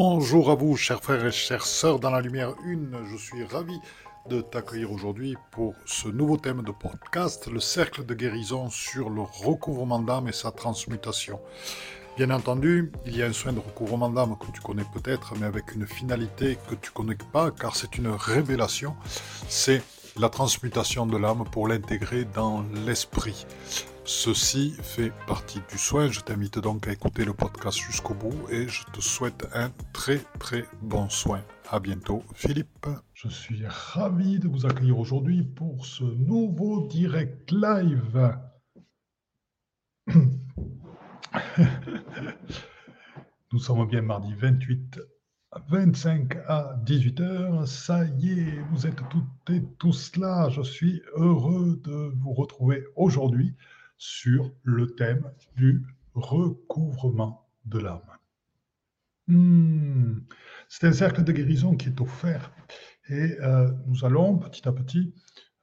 Bonjour à vous, chers frères et chères sœurs dans la lumière une. Je suis ravi de t'accueillir aujourd'hui pour ce nouveau thème de podcast, le cercle de guérison sur le recouvrement d'âme et sa transmutation. Bien entendu, il y a un soin de recouvrement d'âme que tu connais peut-être, mais avec une finalité que tu connais pas, car c'est une révélation. C'est la transmutation de l'âme pour l'intégrer dans l'esprit. Ceci fait partie du soin. Je t'invite donc à écouter le podcast jusqu'au bout et je te souhaite un très très bon soin. À bientôt, Philippe. Je suis ravi de vous accueillir aujourd'hui pour ce nouveau direct live. Nous sommes bien mardi 28 25 à 18h. Ça y est, vous êtes toutes et tous là. Je suis heureux de vous retrouver aujourd'hui sur le thème du recouvrement de l'âme. Hmm. C'est un cercle de guérison qui est offert et euh, nous allons petit à petit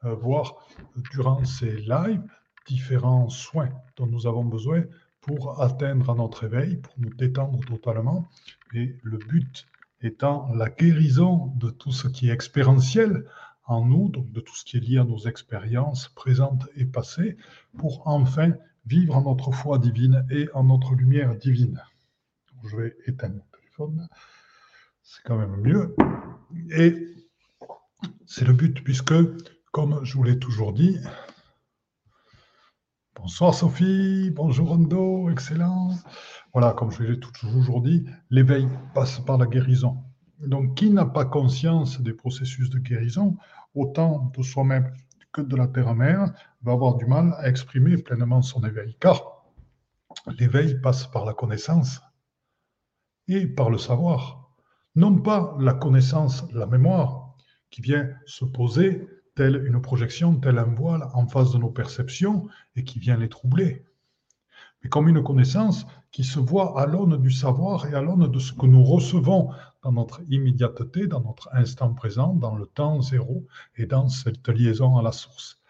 euh, voir durant ces lives différents soins dont nous avons besoin pour atteindre notre éveil, pour nous détendre totalement. Et le but étant la guérison de tout ce qui est expérientiel en nous, donc de tout ce qui est lié à nos expériences présentes et passées, pour enfin vivre en notre foi divine et en notre lumière divine. Je vais éteindre mon téléphone, c'est quand même mieux. Et c'est le but, puisque, comme je vous l'ai toujours dit, bonsoir Sophie, bonjour Rondo, excellent. Voilà, comme je l'ai toujours dit, l'éveil passe par la guérison. Donc, qui n'a pas conscience des processus de guérison, autant de soi-même que de la terre-mère, va avoir du mal à exprimer pleinement son éveil. Car l'éveil passe par la connaissance et par le savoir. Non pas la connaissance, la mémoire, qui vient se poser telle une projection, tel un voile en face de nos perceptions et qui vient les troubler mais comme une connaissance qui se voit à l'aune du savoir et à l'aune de ce que nous recevons dans notre immédiateté, dans notre instant présent, dans le temps zéro et dans cette liaison à la source.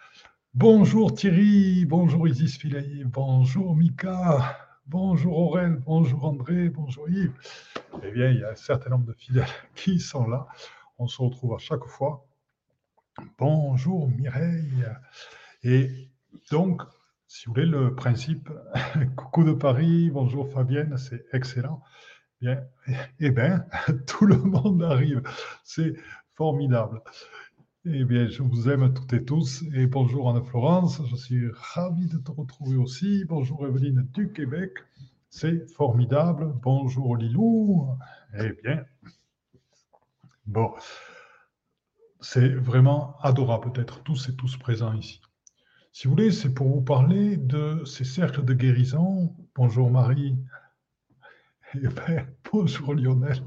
Bonjour Thierry, bonjour Isis Filay, bonjour Mika, bonjour Aurel, bonjour André, bonjour Yves. Eh bien, il y a un certain nombre de fidèles qui sont là. On se retrouve à chaque fois. Bonjour Mireille. Et donc, si vous voulez, le principe, coucou de Paris, bonjour Fabienne, c'est excellent. Bien, eh bien, tout le monde arrive. C'est formidable. Eh bien, je vous aime toutes et tous. Et bonjour Anne-Florence, je suis ravi de te retrouver aussi. Bonjour Evelyne du Québec, c'est formidable. Bonjour Lilou. Eh bien, bon, c'est vraiment adorable d'être tous et tous présents ici. Si vous voulez, c'est pour vous parler de ces cercles de guérison. Bonjour Marie. Eh bonjour Lionel.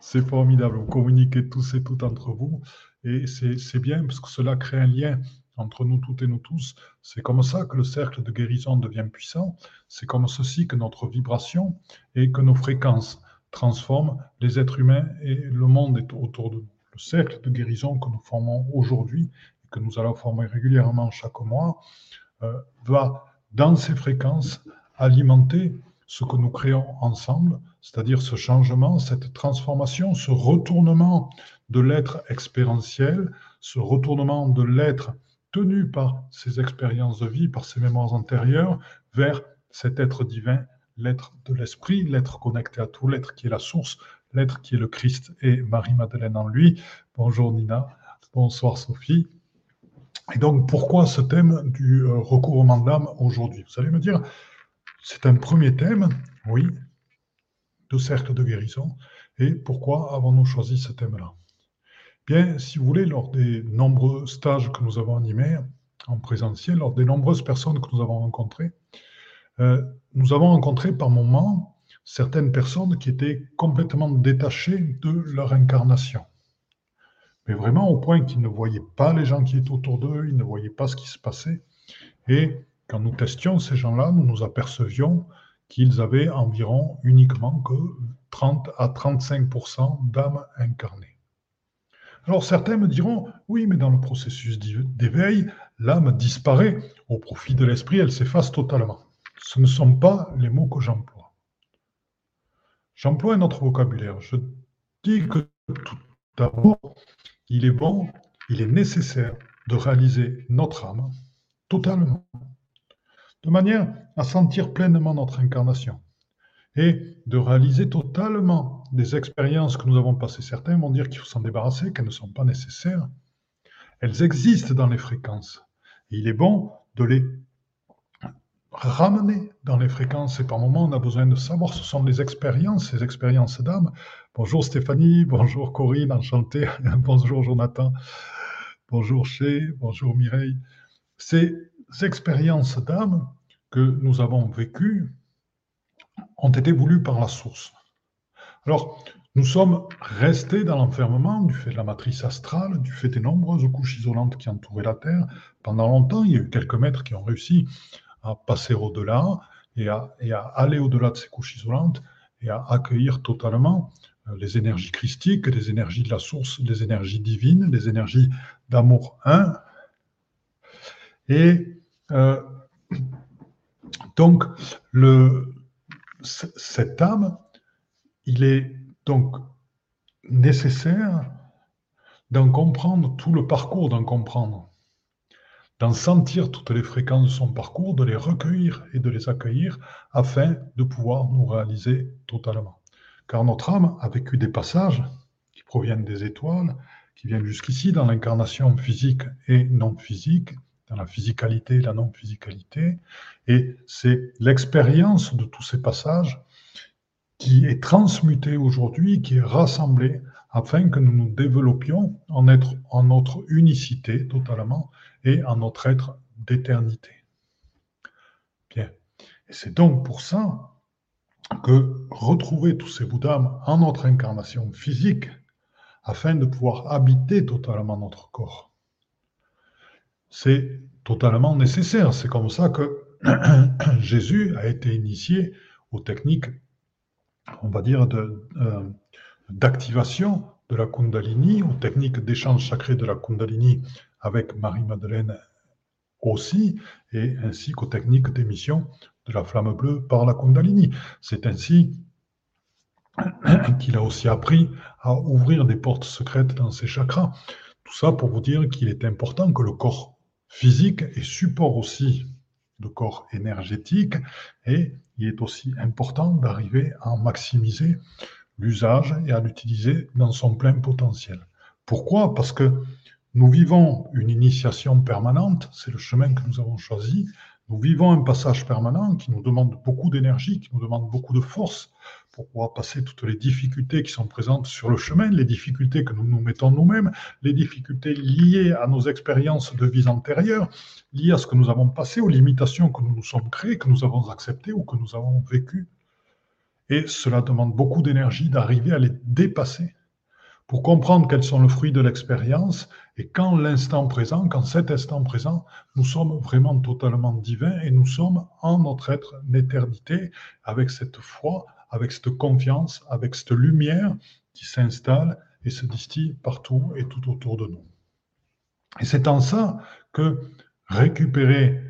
C'est formidable. Vous communiquez tous et toutes entre vous. Et c'est bien parce que cela crée un lien entre nous toutes et nous tous. C'est comme ça que le cercle de guérison devient puissant. C'est comme ceci que notre vibration et que nos fréquences transforment les êtres humains et le monde autour de nous. Le cercle de guérison que nous formons aujourd'hui que nous allons former régulièrement chaque mois, euh, va, dans ces fréquences, alimenter ce que nous créons ensemble, c'est-à-dire ce changement, cette transformation, ce retournement de l'être expérientiel, ce retournement de l'être tenu par ses expériences de vie, par ses mémoires antérieures, vers cet être divin, l'être de l'esprit, l'être connecté à tout, l'être qui est la source, l'être qui est le Christ et Marie-Madeleine en lui. Bonjour Nina, bonsoir Sophie. Et donc, pourquoi ce thème du euh, recouvrement d'âme aujourd'hui? Vous allez me dire, c'est un premier thème, oui, de cercle de guérison. Et pourquoi avons-nous choisi ce thème-là? Bien, si vous voulez, lors des nombreux stages que nous avons animés en présentiel, lors des nombreuses personnes que nous avons rencontrées, euh, nous avons rencontré par moments certaines personnes qui étaient complètement détachées de leur incarnation mais vraiment au point qu'ils ne voyaient pas les gens qui étaient autour d'eux, ils ne voyaient pas ce qui se passait. Et quand nous testions ces gens-là, nous nous apercevions qu'ils avaient environ uniquement que 30 à 35% d'âmes incarnées. Alors certains me diront, oui, mais dans le processus d'éveil, l'âme disparaît au profit de l'esprit, elle s'efface totalement. Ce ne sont pas les mots que j'emploie. j'emploie un autre vocabulaire. Je dis que tout d'abord, il est bon, il est nécessaire de réaliser notre âme totalement, de manière à sentir pleinement notre incarnation et de réaliser totalement des expériences que nous avons passées. Certains vont dire qu'il faut s'en débarrasser, qu'elles ne sont pas nécessaires. Elles existent dans les fréquences. il est bon de les ramener dans les fréquences. Et par moments, on a besoin de savoir, ce sont des expériences, ces expériences d'âme. Bonjour Stéphanie, bonjour Corinne, enchanté. bonjour Jonathan, bonjour Ché, bonjour Mireille. Ces expériences d'âme que nous avons vécues ont été voulues par la source. Alors, nous sommes restés dans l'enfermement du fait de la matrice astrale, du fait des nombreuses couches isolantes qui entouraient la Terre. Pendant longtemps, il y a eu quelques maîtres qui ont réussi à passer au-delà et à, et à aller au-delà de ces couches isolantes et à accueillir totalement euh, les énergies christiques, les énergies de la source, les énergies divines, les énergies d'amour un. Et euh, donc, cette âme, il est donc nécessaire d'en comprendre tout le parcours, d'en comprendre d'en sentir toutes les fréquences de son parcours, de les recueillir et de les accueillir afin de pouvoir nous réaliser totalement. Car notre âme a vécu des passages qui proviennent des étoiles, qui viennent jusqu'ici dans l'incarnation physique et non physique, dans la physicalité la non-physicalité, et c'est l'expérience de tous ces passages qui est transmutée aujourd'hui, qui est rassemblée afin que nous nous développions en notre unicité totalement et en notre être d'éternité. Bien. Et c'est donc pour ça que retrouver tous ces Bouddhas en notre incarnation physique, afin de pouvoir habiter totalement notre corps, c'est totalement nécessaire. C'est comme ça que Jésus a été initié aux techniques, on va dire, euh, d'activation de la Kundalini, aux techniques d'échange sacré de la Kundalini avec Marie-Madeleine aussi, et ainsi qu'aux techniques d'émission de la flamme bleue par la Kundalini. C'est ainsi qu'il a aussi appris à ouvrir des portes secrètes dans ses chakras. Tout ça pour vous dire qu'il est important que le corps physique est support aussi de corps énergétique et il est aussi important d'arriver à maximiser l'usage et à l'utiliser dans son plein potentiel. Pourquoi? Parce que nous vivons une initiation permanente, c'est le chemin que nous avons choisi. Nous vivons un passage permanent qui nous demande beaucoup d'énergie, qui nous demande beaucoup de force pour pouvoir passer toutes les difficultés qui sont présentes sur le chemin, les difficultés que nous nous mettons nous-mêmes, les difficultés liées à nos expériences de vie antérieures, liées à ce que nous avons passé, aux limitations que nous nous sommes créées, que nous avons acceptées ou que nous avons vécues. Et cela demande beaucoup d'énergie d'arriver à les dépasser pour comprendre quels sont le fruit de l'expérience et quand l'instant présent, quand cet instant présent, nous sommes vraiment totalement divins et nous sommes en notre être d'éternité avec cette foi, avec cette confiance, avec cette lumière qui s'installe et se distille partout et tout autour de nous. Et c'est en ça que récupérer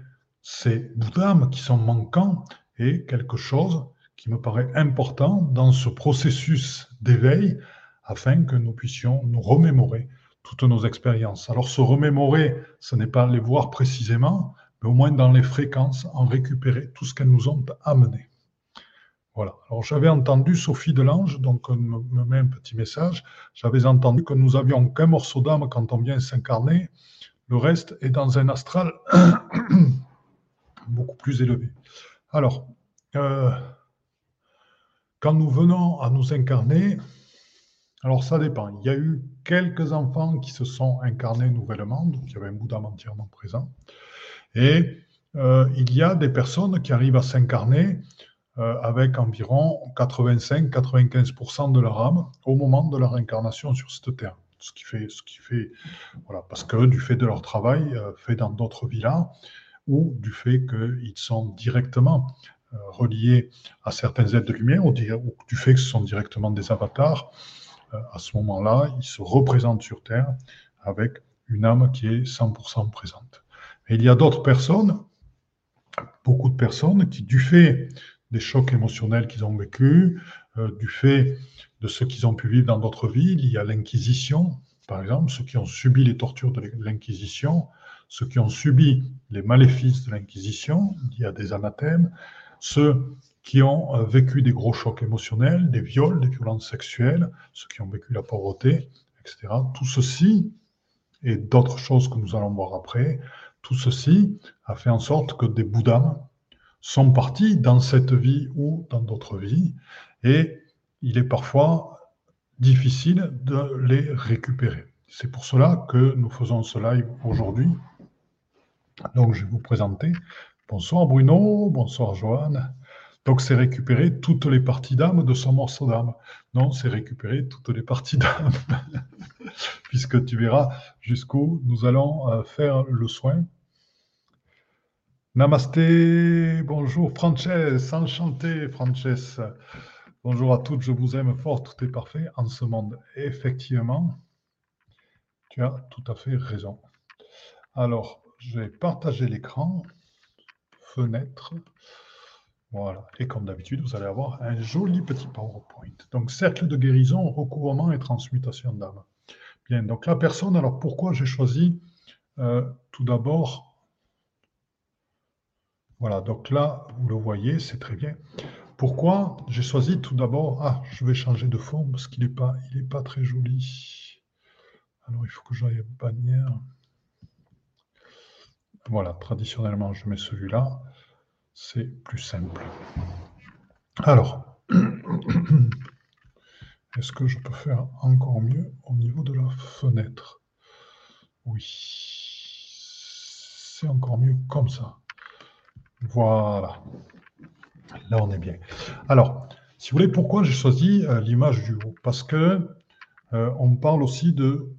ces bouddhas qui sont manquants est quelque chose qui me paraît important dans ce processus d'éveil afin que nous puissions nous remémorer toutes nos expériences. Alors se remémorer, ce n'est pas les voir précisément, mais au moins dans les fréquences, en récupérer tout ce qu'elles nous ont amené. Voilà. Alors j'avais entendu Sophie Delange, donc me, me met un petit message, j'avais entendu que nous avions qu'un morceau d'âme quand on vient s'incarner, le reste est dans un astral beaucoup plus élevé. Alors, euh, quand nous venons à nous incarner, alors ça dépend. Il y a eu quelques enfants qui se sont incarnés nouvellement, donc il y avait un Bouddha entièrement présent. Et euh, il y a des personnes qui arrivent à s'incarner euh, avec environ 85-95% de leur âme au moment de leur incarnation sur cette terre. Ce qui fait, ce qui fait, voilà, parce que du fait de leur travail euh, fait dans d'autres villas, ou du fait qu'ils sont directement euh, reliés à certaines aides de lumière ou, du fait que ce sont directement des avatars, euh, à ce moment-là, ils se représentent sur Terre avec une âme qui est 100% présente. Et il y a d'autres personnes, beaucoup de personnes, qui, du fait des chocs émotionnels qu'ils ont vécus, euh, du fait de ce qu'ils ont pu vivre dans d'autres vies. Y a l'Inquisition, par exemple, ceux qui ont subi les tortures de l'Inquisition, ceux qui ont subi les maléfices de l'Inquisition, y a des anathèmes, ceux qui ont euh, vécu des gros chocs émotionnels, des viols, des violences sexuelles, ceux qui ont vécu la pauvreté, etc. Tout ceci, et d'autres choses que nous allons voir après, tout ceci a fait en sorte que des Bouddhas sont partis dans cette vie ou dans d'autres vies, et il est parfois difficile de les récupérer. C'est pour cela que nous faisons ce live aujourd'hui. Donc je vais vous présenter. Bonsoir Bruno, bonsoir Joanne. Donc c'est récupérer toutes les parties d'âme de son morceau d'âme. Non, c'est récupérer toutes les parties d'âme. Puisque tu verras jusqu'où nous allons euh, faire le soin. Namasté, bonjour Frances, enchanté Frances. Bonjour à toutes, je vous aime fort, tout est parfait en ce monde. effectivement, tu as tout à fait raison. Alors, je vais partager l'écran, fenêtre. Voilà. Et comme d'habitude, vous allez avoir un joli petit PowerPoint. Donc, cercle de guérison, recouvrement et transmutation d'âme. Bien, donc la personne, alors pourquoi j'ai choisi euh, tout d'abord, voilà, donc là, vous le voyez, c'est très bien. Pourquoi j'ai choisi tout d'abord, ah, je vais changer de forme parce qu'il n'est pas, il pas très joli. Alors, il faut que j'aille bannière. Voilà, traditionnellement, je mets celui-là c'est plus simple. Alors, est-ce que je peux faire encore mieux au niveau de la fenêtre? Oui, c'est encore mieux comme ça. Voilà. Là, on est bien. Alors, si vous voulez, pourquoi j'ai choisi euh, l'image du haut? Parce que euh, on parle aussi de,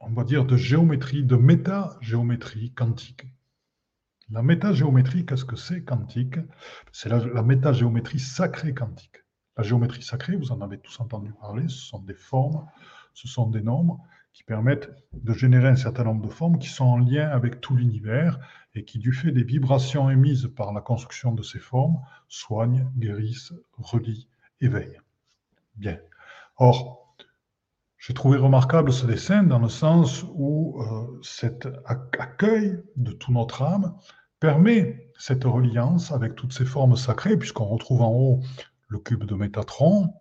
on va dire, de géométrie, de métagéométrie quantique. La métagéométrie, qu'est-ce que c'est quantique? C'est la, métagéométrie sacrée quantique. La géométrie sacrée, vous en avez tous entendu parler, ce sont des formes, ce sont des nombres qui permettent de générer un certain nombre de formes qui sont en lien avec tout l'univers et qui, du fait des vibrations émises par la construction de ces formes, soignent, guérissent, relient, éveillent. Bien. Or, j'ai trouvé remarquable ce dessin dans le sens où euh, cet accueil de tout notre âme permet cette reliance avec toutes ces formes sacrées, puisqu'on retrouve en haut le cube de Métatron,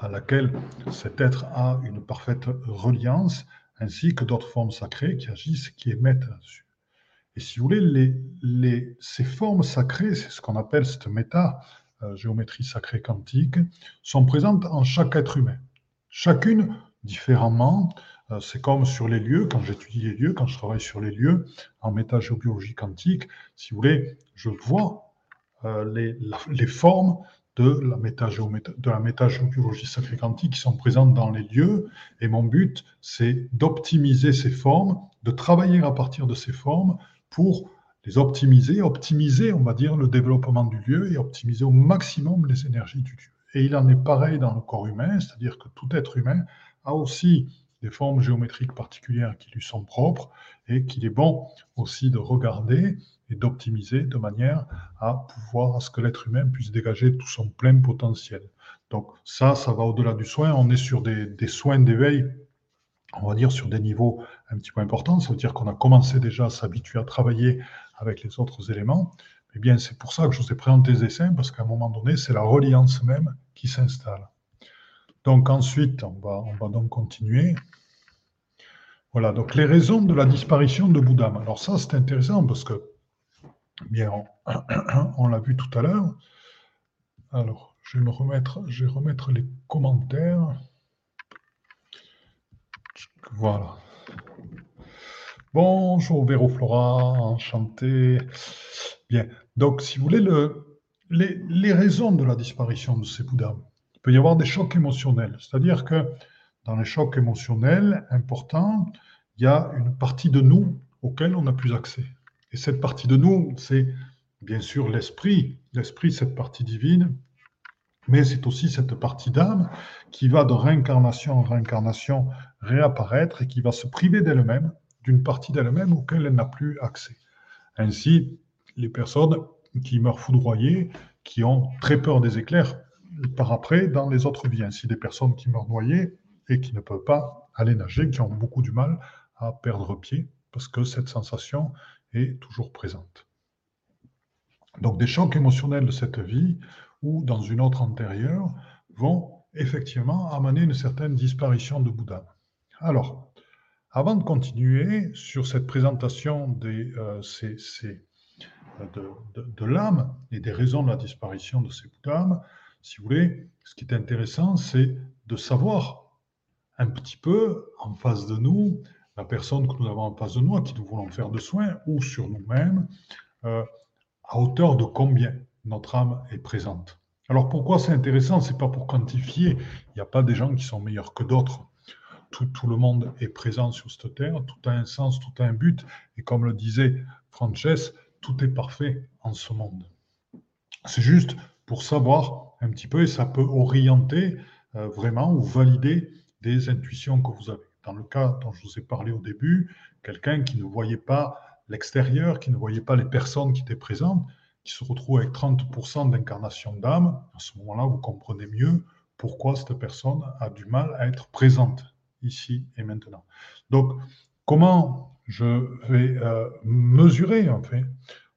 à laquelle cet être a une parfaite reliance, ainsi que d'autres formes sacrées qui agissent, qui émettent. Et si vous voulez, ces formes sacrées, c'est ce qu'on appelle cette méta, euh, sacrée quantique, sont présentes en chaque être humain chacune différemment. Euh, c'est comme sur les lieux, quand j'étudie les lieux, quand je travaille sur les lieux en métagéobiologie quantique, si vous voulez, je vois euh, les, formes de la, de la métagéobiologie sacrée quantique qui sont présentes dans les lieux. Et mon but, c'est d'optimiser ces formes, de travailler à partir de ces formes pour les optimiser, optimiser, on va dire, le développement du lieu et optimiser au maximum les énergies du lieu. Et il en est pareil dans le corps humain, c'est-à-dire que tout être humain a aussi des formes géométriques particulières qui lui sont propres et qu'il est bon aussi de regarder et d'optimiser de manière à pouvoir à ce que l'être humain puisse dégager tout son plein potentiel. Donc ça, ça va au-delà du soin. On est sur des, des soins d'éveil, on va dire sur des niveaux un petit peu importants. Ça veut dire qu'on a commencé déjà à s'habituer à travailler avec les autres éléments. Eh bien, c'est pour ça que je vous ai présenté les dessins, parce qu'à un moment donné, c'est la reliance même qui s'installe. Donc ensuite, on va, on va donc continuer. Voilà, donc les raisons de la disparition de Bouddha. Alors ça, c'est intéressant parce que, bien, on, l'a vu tout à l'heure. Alors, je vais me remettre, je vais remettre les commentaires. Voilà. Bonjour Véro Flora, enchanté. Bien, donc, si vous voulez, le, les, raisons de la disparition de ces Bouddhas, il peut y avoir des chocs émotionnels. C'est-à-dire que dans les chocs émotionnels importants, il y a une partie de nous auquel on n'a plus accès. Et cette partie de nous, c'est bien sûr l'esprit, l'esprit, cette partie divine, mais c'est aussi cette partie d'âme qui va de réincarnation en réincarnation réapparaître et qui va se priver d'elle-même, d'une partie d'elle-même auquel elle n'a plus accès. Ainsi, les personnes qui meurent foudroyés, qui ont très peur des éclairs par après dans les autres vies. Ainsi, des personnes qui meurent noyées et qui ne peuvent pas aller nager, qui ont beaucoup du mal à perdre pied, parce que cette sensation est toujours présente. Donc des chocs émotionnels de cette vie ou dans une autre antérieure vont effectivement amener une certaine disparition de Bouddha. Alors, avant de continuer sur cette présentation des, euh, de, l'âme et des raisons de la disparition de ces Bouddhas, si vous voulez, ce qui est intéressant, c'est de savoir un petit peu en face de nous, la personne que nous avons en face de nous, à qui nous voulons faire de soins, ou sur nous-mêmes, euh, à hauteur de combien notre âme est présente. Alors pourquoi c'est intéressant C'est pas pour quantifier. Il n'y a pas des gens qui sont meilleurs que d'autres. Tout, le monde est présent sur cette terre, tout a un sens, tout a un but. Et comme le disait Frances, tout est parfait en ce monde. C'est juste pour savoir un petit peu, et ça peut orienter euh, vraiment ou valider des intuitions que vous avez. Dans le cas dont je vous ai parlé au début, quelqu'un qui ne voyait pas l'extérieur, qui ne voyait pas les personnes qui étaient présentes, qui se retrouve avec 30% d'incarnation d'âme, à ce moment-là, vous comprenez mieux pourquoi cette personne a du mal à être présente ici et maintenant. Donc, comment je vais euh, mesurer, en fait,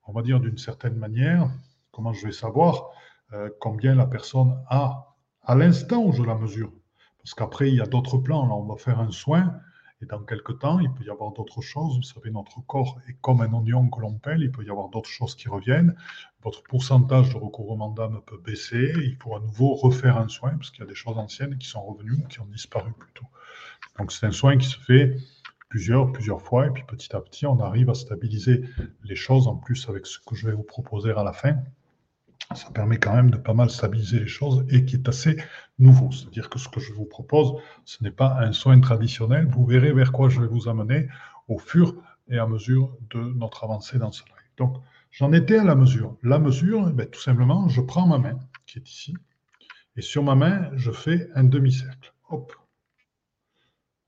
on va dire d'une certaine manière, comment je vais savoir euh, combien la personne a à l'instant où je la mesure? Parce qu'après, il y a d'autres plans. Là, on va faire un soin et dans quelques temps, il peut y avoir d'autres choses. Vous savez, notre corps est comme un oignon que l'on pèle. Il peut y avoir d'autres choses qui reviennent. Votre pourcentage de recouvrement d'âme peut baisser. Il faut à nouveau refaire un soin parce qu'il y a des choses anciennes qui sont revenues ou qui ont disparu plutôt. Donc, c'est un soin qui se fait plusieurs, plusieurs fois. Et puis, petit à petit, on arrive à stabiliser les choses en plus avec ce que je vais vous proposer à la fin ça permet quand même de pas mal stabiliser les choses et qui est assez nouveau. C'est-à-dire que ce que je vous propose, ce n'est pas un soin traditionnel. Vous verrez vers quoi je vais vous amener au fur et à mesure de notre avancée dans ce live. Donc, j'en étais à la mesure. La mesure, eh tout simplement, je prends ma main, qui est ici, et sur ma main, je fais un demi-cercle. Hop.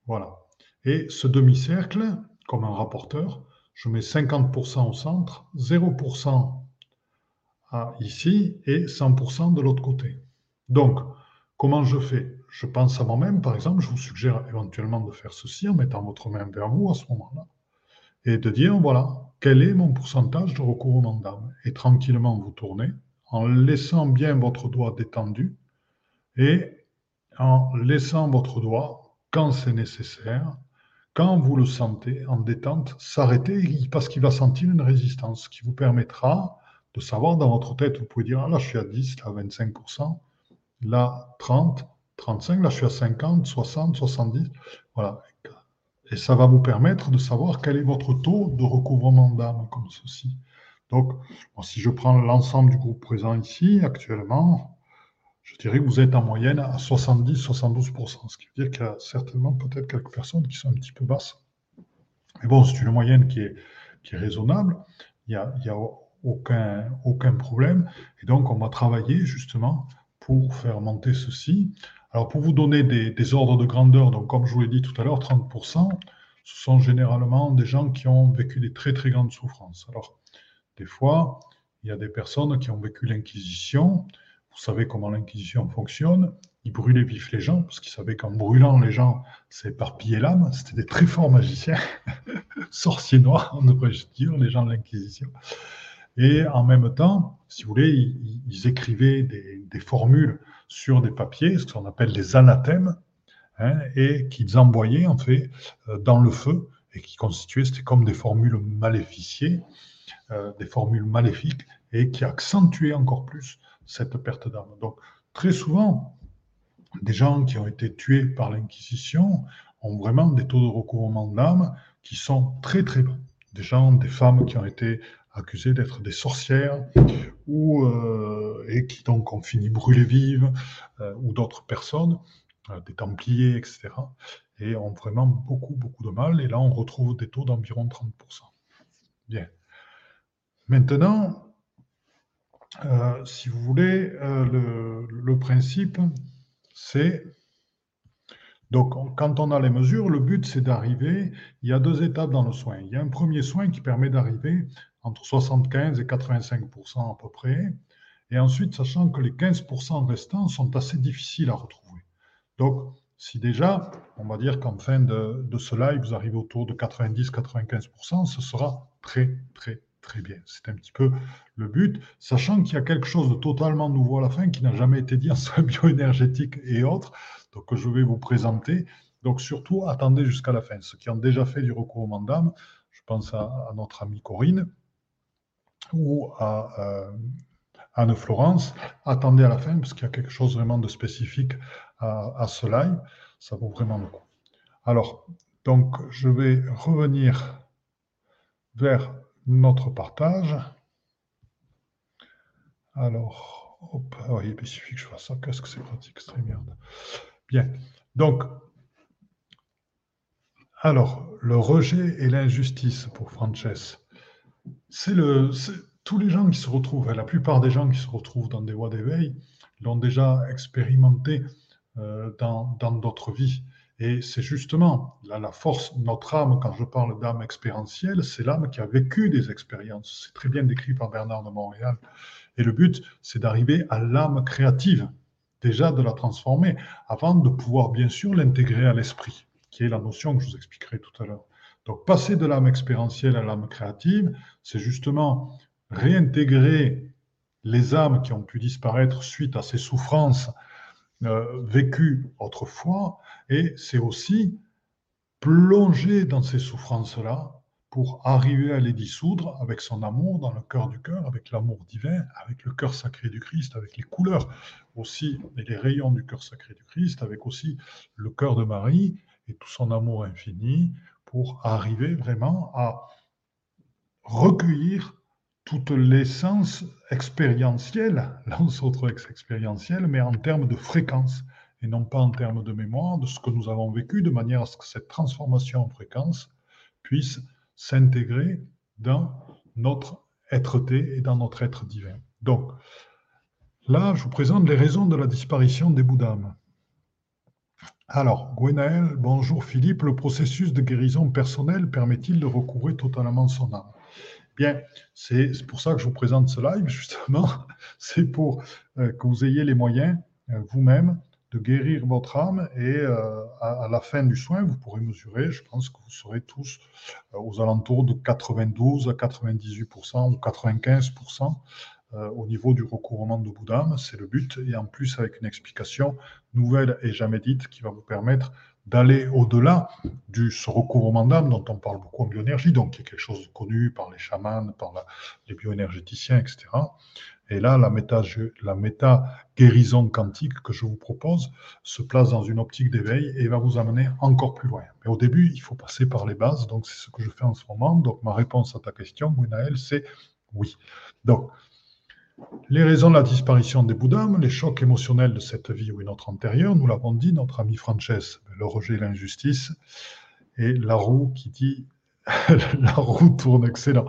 Voilà. Et ce demi-cercle, comme un rapporteur, je mets 50% au centre, 0% ici et 100% de l'autre côté. Donc, comment je fais? Je pense à moi-même, par exemple, je vous suggère éventuellement de faire ceci en mettant votre main vers vous à ce moment-là et de dire, voilà, quel est mon pourcentage de recouvrement d'âme Et tranquillement vous tournez en laissant bien votre doigt détendu et en laissant votre doigt, quand c'est nécessaire, quand vous le sentez en détente, s'arrêter parce qu'il va sentir une résistance qui vous permettra de savoir dans votre tête, vous pouvez dire, ah, là je suis à 10, là 25%, là 30, 35, là je suis à 50, 60, 70. Voilà. Et ça va vous permettre de savoir quel est votre taux de recouvrement d'âme comme ceci. Donc, si je prends l'ensemble du groupe présent ici, actuellement, je dirais que vous êtes en moyenne à 70-72%, ce qui veut dire qu'il y a certainement peut-être quelques personnes qui sont un petit peu basses. Mais bon, c'est une moyenne qui est, qui raisonnable. Il aucun, aucun problème. Et donc, on va travailler justement pour faire monter ceci. Alors, pour vous donner des, ordres de grandeur, donc comme je vous l'ai dit tout à l'heure, 30%, ce sont généralement des gens qui ont vécu des très très grandes souffrances. Alors, des fois, il y a des personnes qui ont vécu l'Inquisition. Vous savez comment l'Inquisition fonctionne. Ils brûlaient vifs les gens, parce qu'ils savaient qu'en brûlant les gens, c'est éparpiller l'âme. C'était des très forts magiciens, sorciers noirs, on devrait dire, les gens de l'Inquisition. Et en même temps, si vous voulez, ils, écrivaient des, formules sur des papiers, ce qu'on appelle des anathèmes, hein, et qu'ils envoyaient en fait euh, dans le feu et qui constituaient, c'était comme des formules maléficiées, euh, des formules maléfiques, et qui accentuaient encore plus cette perte d'âme. Donc très souvent, des gens qui ont été tués par l'Inquisition ont vraiment des taux de recouvrement d'âme qui sont très très bas. Des gens, des femmes qui ont été accusés d'être des sorcières ou, euh, et qui donc ont fini brûlées vives, euh, ou d'autres personnes, euh, des templiers, etc., et ont vraiment beaucoup, beaucoup de mal. Et là, on retrouve des taux d'environ 30%. Bien. Maintenant, si vous voulez, le, le principe, c'est donc, quand on a les mesures, le but, c'est d'arriver. Il y a deux étapes dans le soin. Il y a un premier soin qui permet d'arriver entre 75 et 85% à peu près. Et ensuite, sachant que les 15% restants sont assez difficiles à retrouver. Donc, si déjà, on va dire qu'en fin de, de, ce live, vous arrivez autour de 90-95%, ce sera très, très, très bien. C'est un petit peu le but, sachant qu'il y a quelque chose de totalement nouveau à la fin qui n'a jamais été dit en soins bioénergétiques et autres, donc que je vais vous présenter. Donc surtout, attendez jusqu'à la fin. Ceux qui ont déjà fait du recouvrement d'âme, je pense à, notre amie Corinne ou à euh, Anne-Florence, attendez à la fin parce qu'il y a quelque chose vraiment de spécifique à, à ce live. Ça vaut vraiment le coup. Alors, donc, je vais revenir vers notre partage. Alors, hop, ah il suffit que je fasse ça. Qu'est-ce que c'est pratique, merde. Bien. Donc, alors, le rejet et l'injustice pour Frances, c'est le, tous les gens qui se retrouvent, la plupart des gens qui se retrouvent dans des voies d'éveil l'ont déjà expérimenté euh, dans d'autres vies. Et c'est justement la force, notre âme, quand je parle d'âme expérientielle, c'est l'âme qui a vécu des expériences. C'est très bien décrit par Bernard de Montréal. Et le but, c'est d'arriver à l'âme créative, déjà de la transformer, avant de pouvoir bien sûr l'intégrer à l'esprit, qui est la notion que je vous expliquerai tout à l'heure. Donc passer de l'âme expérientielle à l'âme créative, c'est justement réintégrer les âmes qui ont pu disparaître suite à ces souffrances euh, vécues autrefois, et c'est aussi plonger dans ces souffrances-là pour arriver à les dissoudre avec son amour dans le cœur du cœur, avec l'amour divin, avec le cœur sacré du Christ, avec les couleurs aussi et les rayons du cœur sacré du Christ, avec aussi le cœur de Marie et tout son amour infini, pour arriver vraiment à recueillir toute l'essence expérientielle, là expérientielle, mais en termes de fréquence et non pas en termes de mémoire, de ce que nous avons vécu, de manière à ce que cette transformation en fréquence puisse s'intégrer dans notre être-té et dans notre être divin. Donc, là, je vous présente les raisons de la disparition des bouddhas. Alors, Gwenaël, bonjour Philippe, le processus de guérison personnelle permet-il de recouvrer totalement son âme? Bien, c'est pour ça que je vous présente ce live, justement. C'est pour euh, que vous ayez les moyens, euh, vous-même, de guérir votre âme et euh, à, la fin du soin, vous pourrez mesurer, je pense que vous serez tous aux alentours de 92 à 98% ou 95% euh, au niveau du recouvrement de Bouddha. C'est le but et en plus avec une explication nouvelle et jamais dite qui va vous permettre d'aller au-delà de ce recouvrement d'âme dont on parle beaucoup en bioénergie, donc qui est quelque chose de connu par les chamans, par les bioénergéticiens, etc. Et là, la méta, la méta guérison quantique que je vous propose se place dans une optique d'éveil et va vous amener encore plus loin. Mais au début, il faut passer par les bases, donc c'est ce que je fais en ce moment. Donc ma réponse à ta question, Gwenaël, c'est oui. Donc, les raisons de la disparition des Bouddhas, les chocs émotionnels de cette vie ou une autre antérieure, nous l'avons dit, notre ami Frances, le rejet et l'injustice, et la roue qui dit la roue tourne, excellent,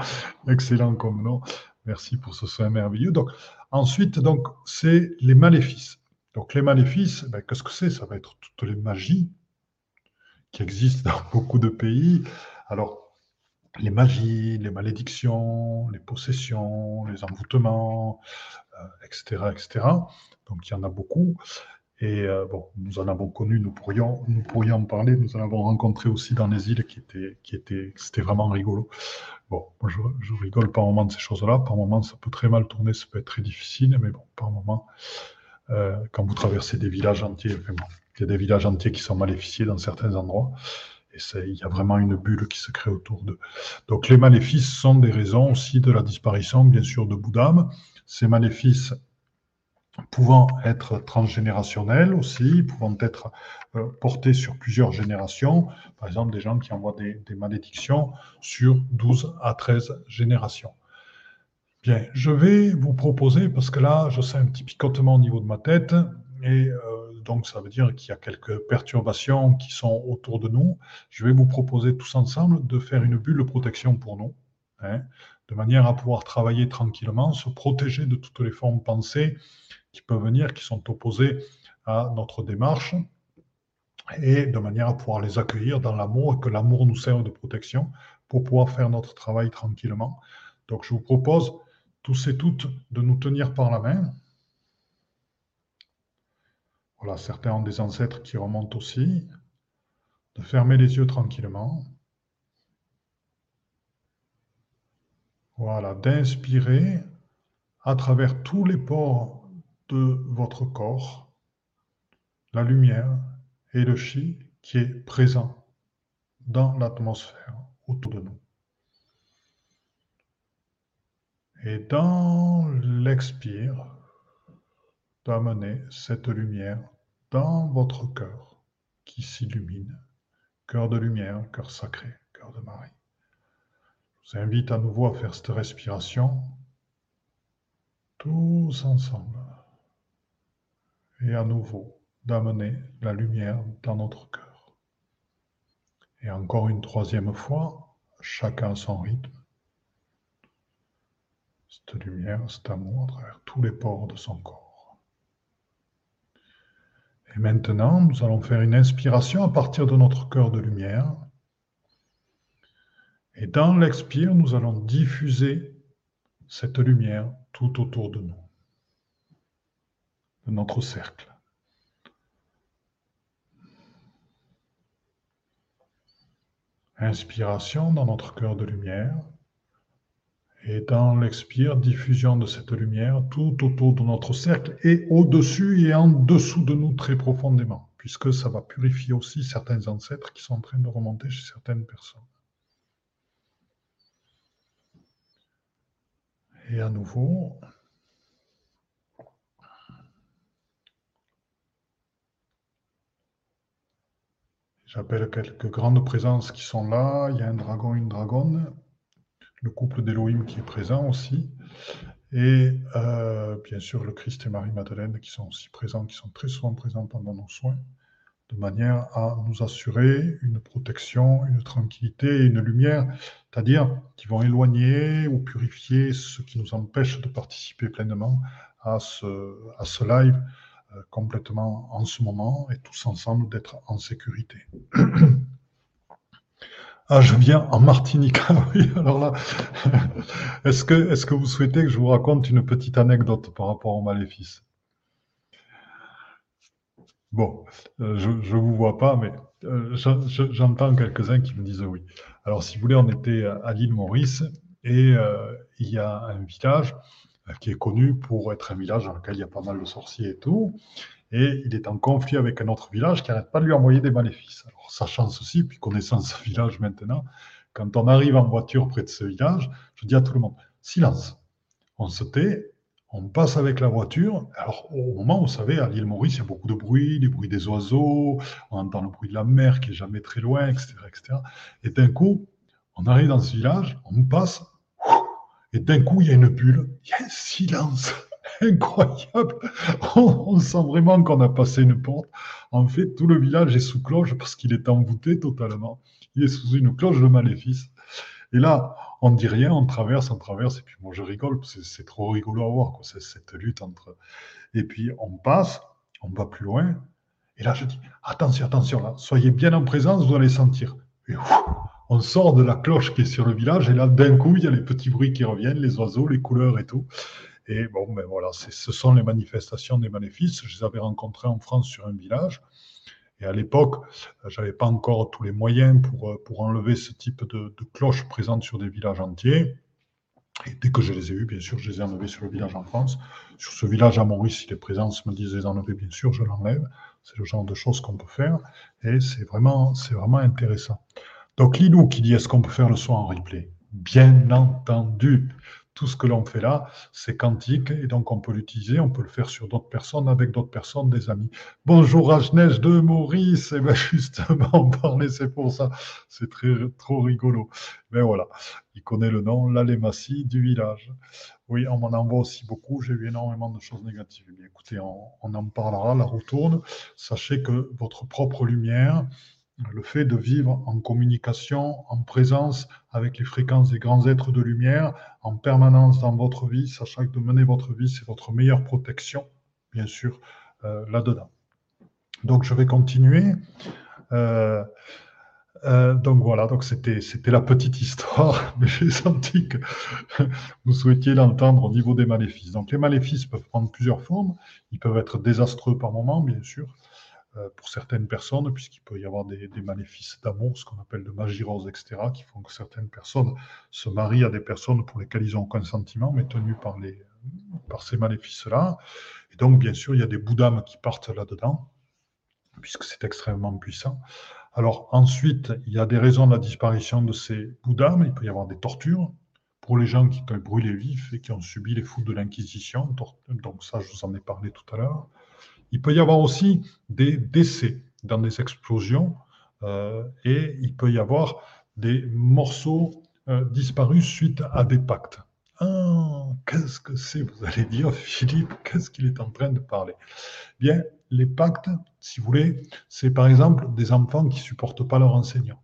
excellent comme nom. Merci pour ce soin merveilleux. Donc, ensuite, donc, c'est les maléfices. Donc, les maléfices, ben, qu'est-ce que c'est? Ça va être toutes les magies qui existent dans beaucoup de pays. Alors, les magies, les malédictions, les possessions, les envoûtements, etc., euh, etc. Donc, il y en a beaucoup. Et euh, bon, nous en avons connu, nous pourrions, nous pourrions en parler. Nous en avons rencontré aussi dans les îles qui étaient, qui c'était vraiment rigolo. Bon, je, rigole par moment de ces choses-là. Par moment, ça peut très mal tourner, ça peut être très difficile, mais bon, par moment, euh, quand vous traversez des villages entiers, il y a des villages entiers qui sont maléficiés dans certains endroits. Il y a vraiment une bulle qui se crée autour d'eux. Donc les maléfices sont des raisons aussi de la disparition, bien sûr, de Bouddha. Ces maléfices pouvant être transgénérationnels aussi, pouvant être euh, portés sur plusieurs générations. Par exemple, des gens qui envoient des, malédictions sur 12 à 13 générations. Bien, je vais vous proposer, parce que là, je sens un petit picotement au niveau de ma tête, et euh, donc ça veut dire qu'il y a quelques perturbations qui sont autour de nous. Je vais vous proposer tous ensemble de faire une bulle de protection pour nous, hein, de manière à pouvoir travailler tranquillement, se protéger de toutes les formes pensées qui peuvent venir, qui sont opposés à notre démarche, et de manière à pouvoir les accueillir dans l'amour et que l'amour nous serve de protection pour pouvoir faire notre travail tranquillement. Donc je vous propose tous et toutes de nous tenir par la main. Voilà, certains ont des ancêtres qui remontent aussi. De fermer les yeux tranquillement. Voilà, d'inspirer à travers tous les pores de votre corps la lumière et le chi qui est présent dans l'atmosphère autour de nous. Et dans l'expire, d'amener cette lumière dans votre cœur qui s'illumine. Cœur de lumière, cœur sacré, cœur de Marie. Je vous invite à nouveau à faire cette respiration tous ensemble. Et à nouveau d'amener la lumière dans notre cœur. Et encore une troisième fois, chacun son rythme. Cette lumière, cet amour à travers tous les pores de son corps. Et maintenant, nous allons faire une inspiration à partir de notre cœur de lumière. Et dans l'expire, nous allons diffuser cette lumière tout autour de nous, de notre cercle. Inspiration dans notre cœur de lumière. Et dans l'expire, diffusion de cette lumière tout autour de notre cercle et au-dessus et en dessous de nous très profondément, puisque ça va purifier aussi certains ancêtres qui sont en train de remonter chez certaines personnes. Et à nouveau, j'appelle quelques grandes présences qui sont là. Il y a un dragon, une dragonne, le couple d'Elohim qui est présent aussi, et euh, bien sûr le Christ et Marie-Madeleine qui sont aussi présents, qui sont très souvent présents pendant nos soins, de manière à nous assurer une protection, une tranquillité une lumière c'est-à-dire qui vont éloigner ou purifier ce qui nous empêche de participer pleinement à ce, à ce live euh, complètement en ce moment et tous ensemble d'être en sécurité. ah, je viens en Martinique. Ah oui, alors là, est-ce que, est que vous souhaitez que je vous raconte une petite anecdote par rapport au maléfice? Bon, euh, je ne vous vois pas, mais euh, j'entends quelques-uns qui me disent oui. Alors, si vous voulez, on était à l'île Maurice et euh, il y a un village qui est connu pour être un village dans lequel il y a pas mal de sorciers et tout. Et il est en conflit avec un autre village qui n'arrête pas de lui envoyer des maléfices. Alors, sachant ceci, puis connaissant ce village maintenant, quand on arrive en voiture près de ce village, je dis à tout le monde silence. On se tait on passe avec la voiture. Alors, au moment, vous savez, à l'île Maurice, il y a beaucoup de bruit, des bruits des oiseaux, on entend le bruit de la mer qui est jamais très loin, etc. etc. Et d'un coup, on arrive dans ce village, on passe, et d'un coup, il y a une bulle, il y a un silence incroyable. On, sent vraiment qu'on a passé une porte. En fait, tout le village est sous cloche parce qu'il est envoûté totalement. Il est sous une cloche de maléfice. Et là, on ne dit rien, on traverse, on traverse, et puis moi je rigole, c'est trop rigolo à voir, cette lutte entre. Et puis on passe, on va plus loin, et là je dis attention, attention, là, soyez bien en présence, vous allez sentir. Et on sort de la cloche qui est sur le village, et là d'un coup il y a les petits bruits qui reviennent, les oiseaux, les couleurs et tout. Et bon, ben voilà, ce sont les manifestations des maléfices. Je les avais rencontrés en France sur un village. Et à l'époque, je n'avais pas encore tous les moyens pour, euh, pour enlever ce type de, de cloches présentes sur des villages entiers. Et dès que je les ai eus, bien sûr, je les ai enlevés sur le village en France. Sur ce village à Maurice, si les présences me disent les enlever, bien sûr, je l'enlève. C'est le genre de choses qu'on peut faire. Et c'est vraiment, c'est vraiment intéressant. Donc, Lilou qui dit est-ce qu'on peut faire le soin en replay? Bien entendu tout ce que l'on fait là, c'est quantique et donc on peut l'utiliser, on peut le faire sur d'autres personnes, avec d'autres personnes, des amis. Bonjour Rajnesh de Maurice, et eh bien justement, parler, c'est pour ça, c'est très trop rigolo. Mais voilà, il connaît le nom, l'alématie du village. Oui, on m'en envoie aussi beaucoup, j'ai eu énormément de choses négatives. Eh bien, écoutez, on, on en parlera, la roue tourne. Sachez que votre propre lumière, le fait de vivre en communication, en présence avec les fréquences des grands êtres de lumière, en permanence dans votre vie, sachant que de mener votre vie, c'est votre meilleure protection, bien sûr, euh, là-dedans. Donc je vais continuer. Euh, Euh, donc voilà, c'était la petite histoire, mais j'ai senti que vous souhaitiez l'entendre au niveau des maléfices. Donc les maléfices peuvent prendre plusieurs formes. Ils peuvent être désastreux par moment, bien sûr, pour certaines personnes, puisqu'il peut y avoir des, maléfices d'amour, ce qu'on appelle de magie rose, etc., qui font que certaines personnes se marient à des personnes pour lesquelles ils ont aucun sentiment, mais tenues par les par ces maléfices-là. Et donc, bien sûr, il y a des bouddhames qui partent là-dedans, puisque c'est extrêmement puissant. Alors ensuite, il y a des raisons de la disparition de ces bouddhas, il peut y avoir des tortures pour les gens qui ont brûlé vifs et qui ont subi les fous de l'Inquisition. Donc ça, je vous en ai parlé tout à l'heure. Il peut y avoir aussi des décès dans des explosions euh, et il peut y avoir des morceaux euh, disparus suite à des pactes. Ah, qu'est-ce que c'est Vous allez dire, Philippe, qu'est-ce qu'il est en train de parler? Bien, les pactes, si vous voulez, c'est par exemple des enfants qui ne supportent pas leur enseignant.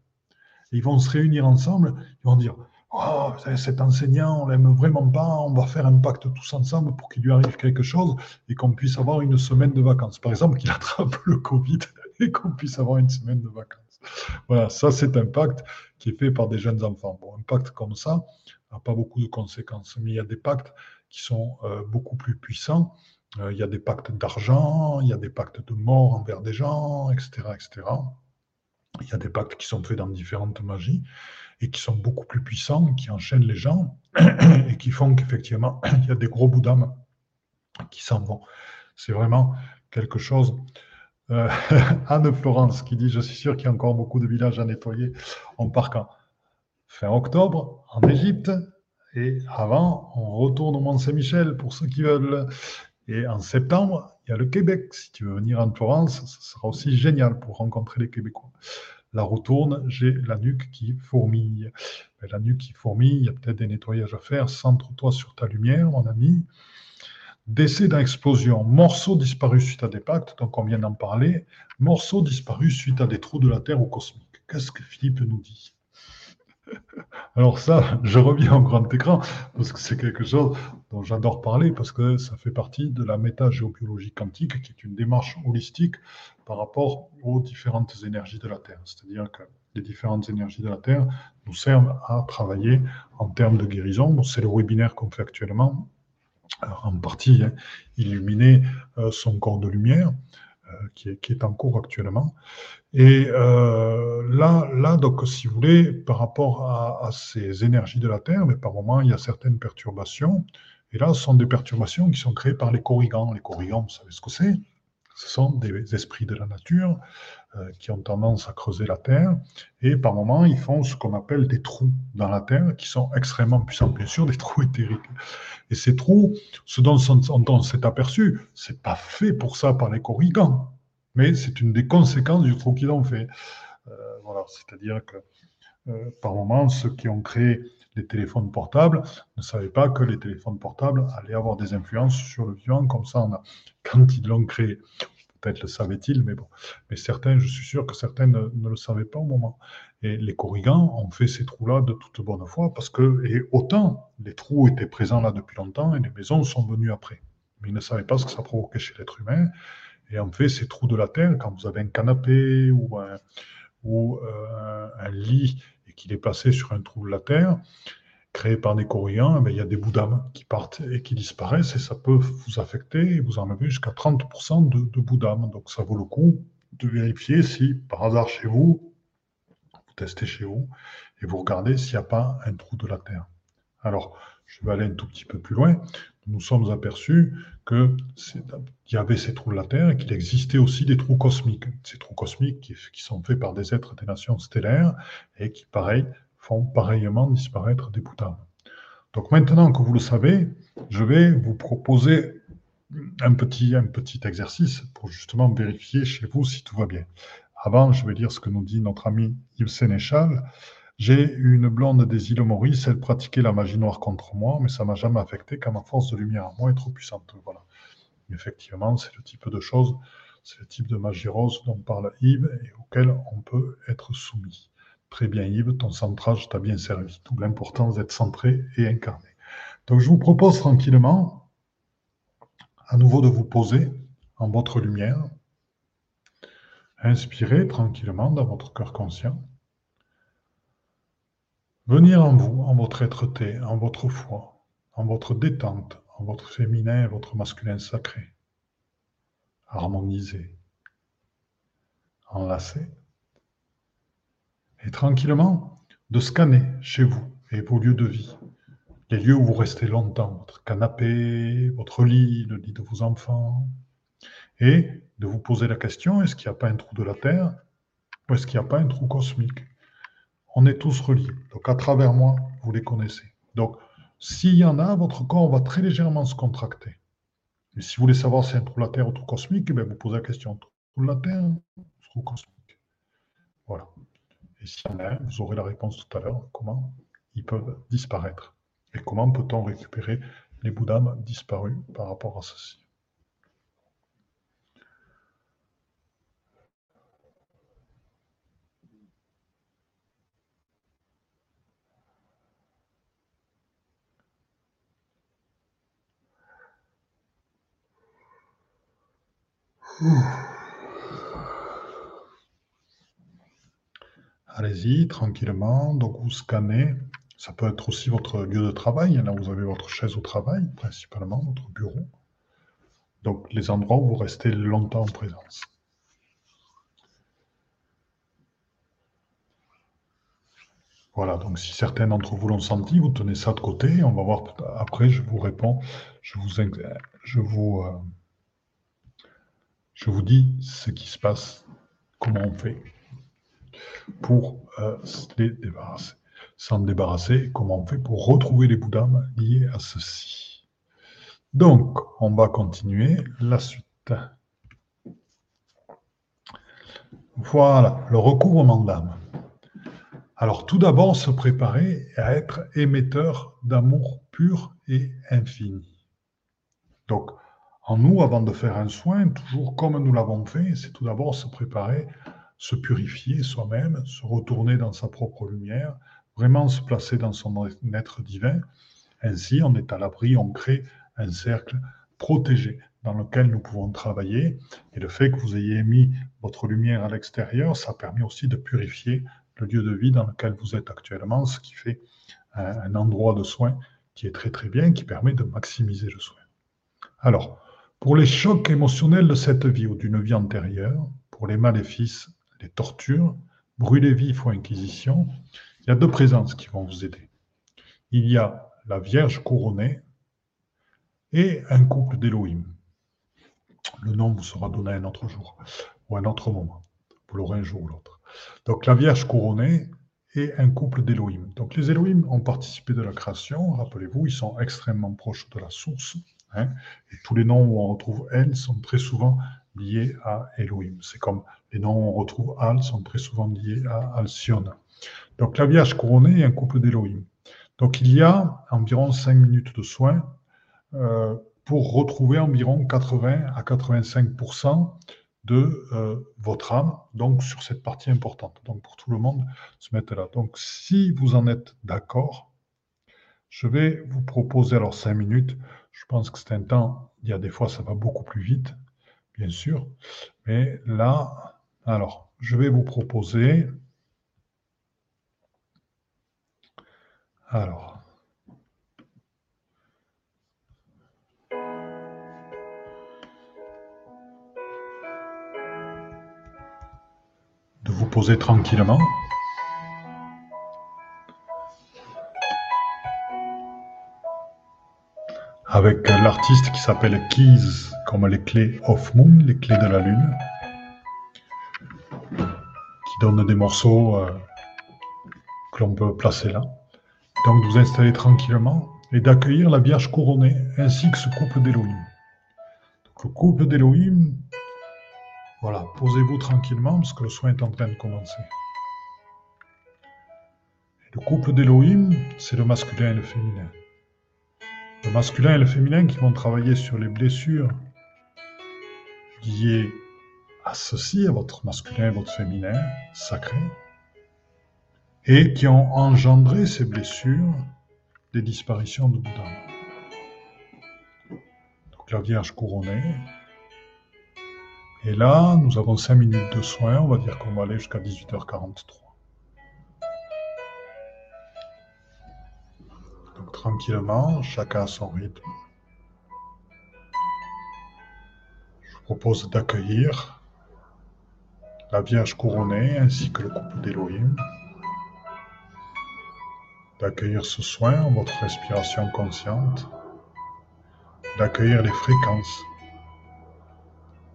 ils vont se réunir ensemble, ils vont dire Oh, cet enseignant, on l'aime vraiment pas, on va faire un pacte tous ensemble pour qu'il lui arrive quelque chose et qu'on puisse avoir une semaine de vacances. Par exemple, qu'il attrape le Covid et qu'on puisse avoir une semaine de vacances. Voilà, ça c'est un pacte qui est fait par des jeunes enfants. Un pacte comme ça n'a pas beaucoup de conséquences, mais il y a des pactes qui sont euh, beaucoup plus puissants euh, il y a des pactes d'argent, il y a des pactes de mort envers des gens, etc., etc. Il y a des pactes qui sont faits dans différentes magies et qui sont beaucoup plus puissants, qui enchaînent les gens et qui font qu'effectivement, il y a des gros bouts d'âme qui s'en vont. C'est vraiment quelque chose. Euh, Anne-Florence qui dit Je suis sûr qu'il y a encore beaucoup de villages à nettoyer. On part quand Fin octobre, en Égypte. Et avant, on retourne au Mont-Saint-Michel pour ceux qui veulent. Et en septembre, il y a le Québec. Si tu veux venir en Florence, ce sera aussi génial pour rencontrer les Québécois. La retourne, j'ai la nuque qui fourmille. la nuque qui fourmille, il y a peut-être des nettoyages à faire. Centre-toi sur ta lumière, mon ami. Décès d'explosion, morceaux disparus suite à des pactes, donc on vient d'en parler. Morceaux disparus suite à des trous de la Terre ou cosmiques. Qu'est-ce que Philippe nous dit? Alors ça, je reviens au grand écran parce que c'est quelque chose dont j'adore parler parce que ça fait partie de la métagéobiologie quantique qui est une démarche holistique par rapport aux différentes énergies de la Terre. C'est-à-dire que les différentes énergies de la Terre nous servent à travailler en termes de guérison. c'est le webinaire qu'on fait actuellement, en partie hein, illuminer euh, son corps de lumière. Euh, qui, est, en cours actuellement. Et euh, là, là, donc, si vous voulez, par rapport à, ces énergies de la Terre, mais par moment, il y a certaines perturbations. Et là, ce sont des perturbations qui sont créées par les corrigans. Les corrigans, vous savez ce que c'est? Ce sont des esprits de la nature qui ont tendance à creuser la Terre. Et par moment, ils font ce qu'on appelle des trous dans la Terre, qui sont extrêmement puissants, bien sûr, des trous éthériques. Et ces trous, ce dont on s'est aperçu, c'est pas fait pour ça par les corrigans, mais c'est une des conséquences du trou qu'ils ont fait. Euh, voilà, c'est-à-dire que euh, par moment, ceux qui ont créé les téléphones portables ne savaient pas que les téléphones portables allaient avoir des influences sur le vivant comme ça. On a, quand ils l'ont créé, peut-être le savaient-ils, mais bon. Mais certains, je suis sûr que certains ne, le savaient pas au moment. Et les corrigans ont fait ces trous-là de toute bonne foi parce que, et autant les trous étaient présents là depuis longtemps et les maisons sont venues après. Mais ils ne savaient pas ce que ça provoquait chez l'être humain. Et en fait, ces trous de la terre, quand vous avez un canapé ou un, ou, euh, un lit et qu'il est placé sur un trou de la terre, créé par des Coréens, eh il y a des bouts d'âme qui partent et qui disparaissent et ça peut vous affecter et vous enlever jusqu'à 30% de, de bouts d'âme. Donc ça vaut le coup de vérifier si par hasard chez vous, vous testez chez vous et vous regardez s'il n'y a pas un trou de la Terre. Alors, je vais aller un tout petit peu plus loin. Nous nous sommes aperçus qu'il y avait ces trous de la Terre et qu'il existait aussi des trous cosmiques. Ces trous cosmiques qui sont faits par des êtres des nations stellaires et qui, pareil, font pareillement disparaître des boutons. Donc maintenant que vous le savez, je vais vous proposer un petit, exercice pour justement vérifier chez vous si tout va bien. Avant, je vais lire ce que nous dit notre ami Yves Sénéchal. J'ai une blonde des îles Maurice, elle pratiquait la magie noire contre moi, mais ça m'a jamais affecté car ma force de lumière en moi est trop puissante. Voilà. Effectivement, c'est le type de choses, c'est le type de magie rose dont parle Yves et auquel on peut être soumis. Très bien Yves, ton centrage t'a bien servi, d'où l'importance d'être centré et incarné. Donc je vous propose tranquillement, à nouveau de vous poser en votre lumière. Inspirez tranquillement dans votre cœur conscient. venir en vous, en votre être-té, en votre foi, en votre détente, en votre féminin et votre masculin sacré, harmonisé, enlacé, et tranquillement de scanner chez vous et vos lieux de vie, les lieux où vous restez longtemps, votre canapé, votre lit, le lit de vos enfants, et de vous poser la question, est-ce qu'il n'y a pas un trou de la Terre ou est-ce qu'il n'y a pas un trou cosmique? On est tous reliés. Donc à travers moi, vous les connaissez. Donc s'il y en a, votre corps va très légèrement se contracter. Et si vous voulez savoir si c'est un trou de la Terre ou un trou cosmique, eh vous posez la question, trou de la Terre ou trou cosmique Voilà. Et s'il y en a un, vous aurez la réponse tout à l'heure, comment ils peuvent disparaître. Et comment peut-on récupérer les bouts d'âme disparus par rapport à ceci? Allez-y, tranquillement. Donc, vous scannez. Ça peut être aussi votre lieu de travail. Là, vous avez votre chaise au travail, principalement, votre bureau. Donc, les endroits où vous restez longtemps en présence. Voilà, donc si certains d'entre vous l'ont senti, vous tenez ça de côté. On va voir après, je vous réponds, je vous, euh, je vous dis ce qui se passe, comment on fait pour euh, s'en débarrasser, comment on fait pour retrouver les bouts liés à ceci? Donc, on va continuer la suite. Voilà, le recouvrement d'âme. Alors, tout d'abord, se préparer à être émetteur d'amour pur et infini. Donc, en nous, avant de faire un soin, toujours comme nous l'avons fait, c'est tout d'abord se préparer, se purifier soi-même, se retourner dans sa propre lumière, vraiment se placer dans son être divin. Ainsi, on est à l'abri, on crée un cercle protégé dans lequel nous pouvons travailler. Et le fait que vous ayez mis votre lumière à l'extérieur, ça permet aussi de purifier le lieu de vie dans lequel vous êtes actuellement, ce qui fait un, endroit de soin qui est très très bien, qui permet de maximiser le soin. Alors, pour les chocs émotionnels de cette vie ou d'une vie antérieure, pour les maléfices, les tortures, brûlés vifs ou inquisition, il y a deux présences qui vont vous aider. Il y a la Vierge couronnée et un couple d'Élohim. Le nom vous sera donné un autre jour ou un autre moment. Vous l'aurez un jour ou l'autre. Donc la Vierge couronnée et un couple d'Élohim. Donc les Élohim ont participé de la création, rappelez-vous, ils sont extrêmement proches de la source. Hein. et tous les noms où on retrouve Elle sont très souvent liés à Elohim. C'est comme les noms on retrouve Al sont très souvent liés à Alcyone. Donc la Vierge couronnée est un couple d'Elohim. Donc il y a environ 5 minutes de soins euh, pour retrouver environ 80 à 85% de euh, votre âme, donc sur cette partie importante. Donc pour tout le monde, se mettre là. Donc si vous en êtes d'accord, je vais vous proposer alors 5 minutes je pense que c'est un temps, il y a des fois ça va beaucoup plus vite, bien sûr. Mais là, alors, je vais vous proposer. Alors. De vous poser tranquillement. Avec l'artiste qui s'appelle Keys, comme les clés of Moon, les clés de la Lune, qui donne des morceaux euh, que l'on peut placer là. Donc de vous installer tranquillement et d'accueillir la Vierge couronnée ainsi que ce couple d'Elohim. Donc le couple d'Elohim, voilà, posez-vous tranquillement parce que le soin est en train de commencer. le couple d'Elohim, c'est le masculin et le féminin le masculin et le féminin qui vont travailler sur les blessures liées à ceci, à votre masculin et votre féminin sacré, et qui ont engendré ces blessures des disparitions de Bouddha. Donc la Vierge couronnée. Et là, nous avons 5 minutes de soins, on va dire qu'on va aller jusqu'à 18h43. Tranquillement, chacun à son rythme. Je vous propose d'accueillir la Vierge couronnée ainsi que le couple d'Élohim. D'accueillir ce soin votre respiration consciente. D'accueillir les fréquences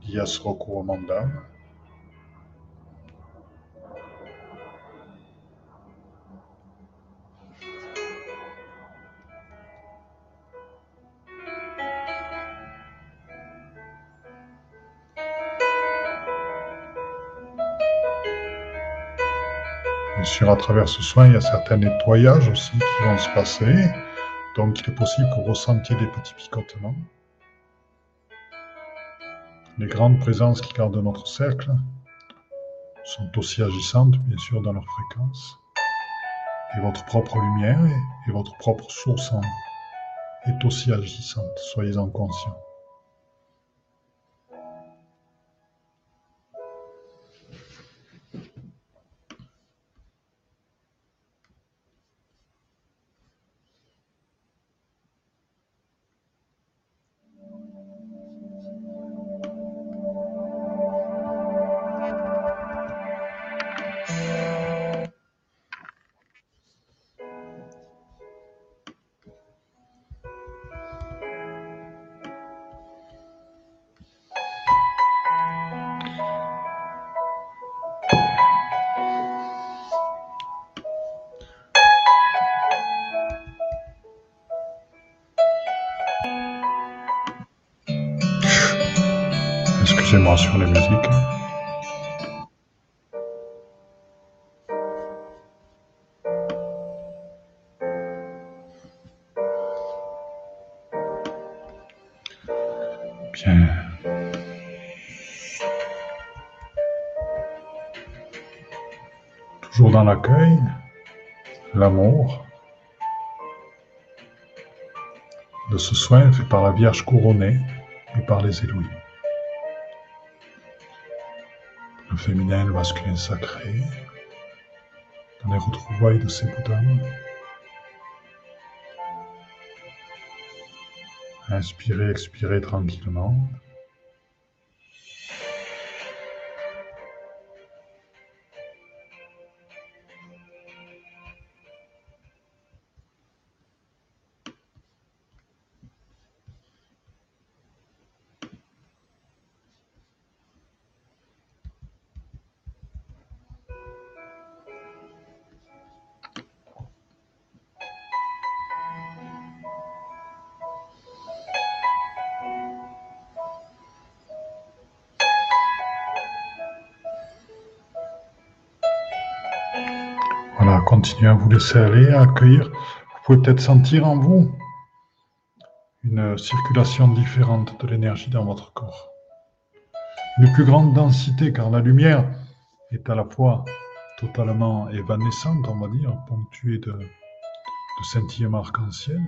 liées à ce. À travers ce soin, il y a certains nettoyages aussi qui vont se passer. Donc, il est possible que vous ressentiez des petits picotements. Les grandes présences qui gardent notre cercle sont aussi agissantes, bien sûr, dans leur fréquence. Et votre propre lumière et votre propre source est aussi agissante. Soyez-en conscients. L'accueil, l'amour de ce soin fait par la Vierge couronnée et par les Élohim. Le féminin, le masculin sacré, dans les retrouvailles de ces bouddhas. Inspirez, expirez tranquillement. Laisser aller, à accueillir. Vous pouvez peut-être sentir en vous une circulation différente de l'énergie dans votre corps. Une plus grande densité, car la lumière est à la fois totalement évanescente, on va dire, ponctuée de, de scintillements arc-en-ciel.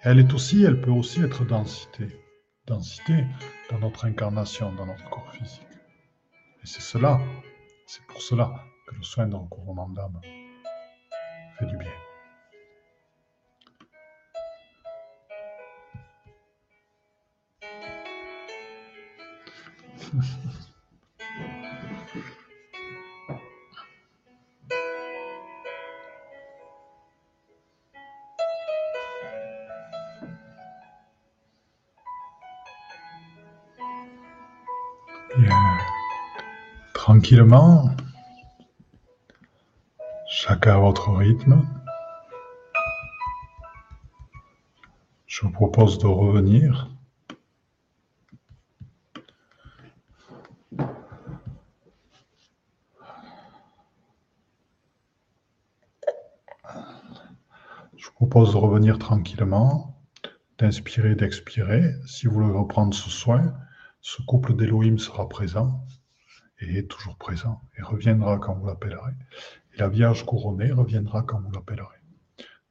Elle est aussi, elle peut aussi être densité. Densité dans notre incarnation, dans notre corps physique. Et c'est cela, c'est pour cela que le soin de recouvrement d'âme Bien. Tranquillement, chacun à votre rythme. Je vous propose de revenir Je vous propose de revenir tranquillement, d'inspirer, d'expirer. Si vous voulez reprendre ce soin, ce couple d'Elohim sera présent et est toujours présent et reviendra quand vous l'appellerez. Et la Vierge couronnée reviendra quand vous l'appellerez.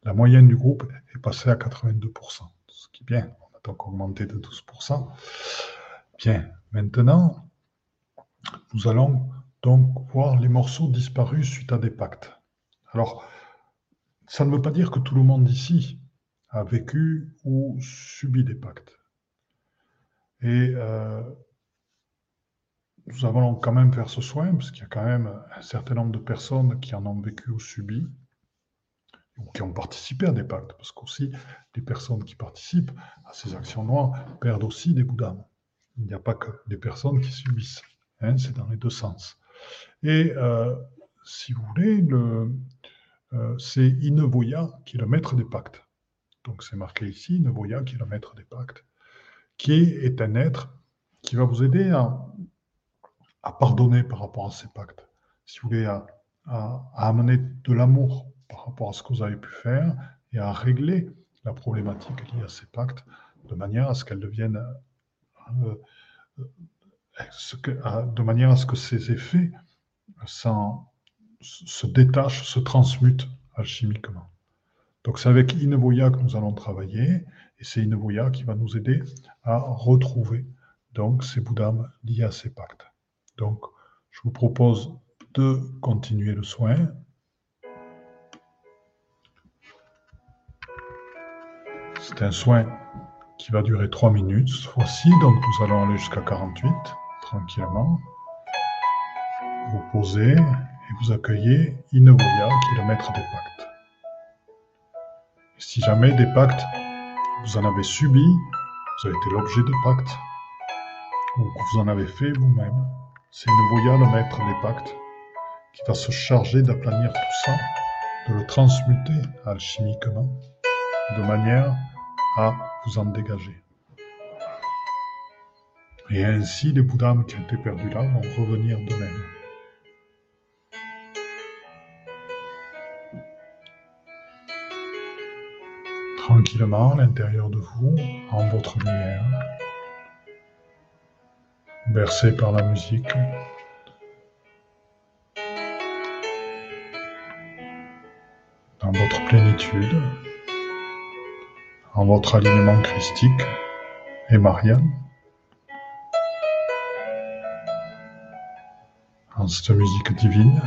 La moyenne du groupe est passée à 82%, ce qui est bien. On a donc augmenté de 12%. Bien, maintenant, nous allons donc voir les morceaux disparus suite à des pactes. Alors, ça ne veut pas dire que tout le monde ici a vécu ou subi des pactes. Et euh, nous allons quand même faire ce soin, parce qu'il y a quand même un certain nombre de personnes qui en ont vécu ou subi, ou qui ont participé à des pactes, parce qu'aussi, les personnes qui participent à ces actions noires perdent aussi des bouts d'âme. Il n'y a pas que des personnes qui subissent, hein, c'est dans les deux sens. Et euh, si vous voulez, euh, c'est Inevoya qui est le maître des pactes. Donc c'est marqué ici, Inevoya qui est le maître des pactes, qui est un être qui va vous aider à, pardonner par rapport à ces pactes. Si vous voulez, à, amener de l'amour par rapport à ce que vous avez pu faire et à régler la problématique liée à ces pactes de manière à ce qu'elles deviennent, euh, euh, de manière à ce que ces effets se détachent, se transmutent alchimiquement. Donc c'est avec Inevoya que nous allons travailler, et c'est Inevoya qui va nous aider à retrouver donc ces bouddhas liés à ces pactes. Donc je vous propose de continuer le soin. C'est un soin qui va durer 3 minutes cette fois-ci, donc nous allons aller jusqu'à 48 tranquillement. Vous posez et vous accueillez Inevoya qui est le maître des pactes. Si jamais des pactes, vous en avez subi, vous avez été l'objet de pactes, ou que vous en avez fait vous-même, c'est Inevoya le maître des pactes qui va se charger d'aplanir tout ça, de le transmuter alchimiquement, de manière à vous en dégager. Et ainsi, les bouddhas qui été perdus là vont revenir d'eux-mêmes. Tranquillement à l'intérieur de vous, en votre lumière, bercé par la musique, dans votre plénitude, en votre alignement christique et Marianne. en cette musique divine.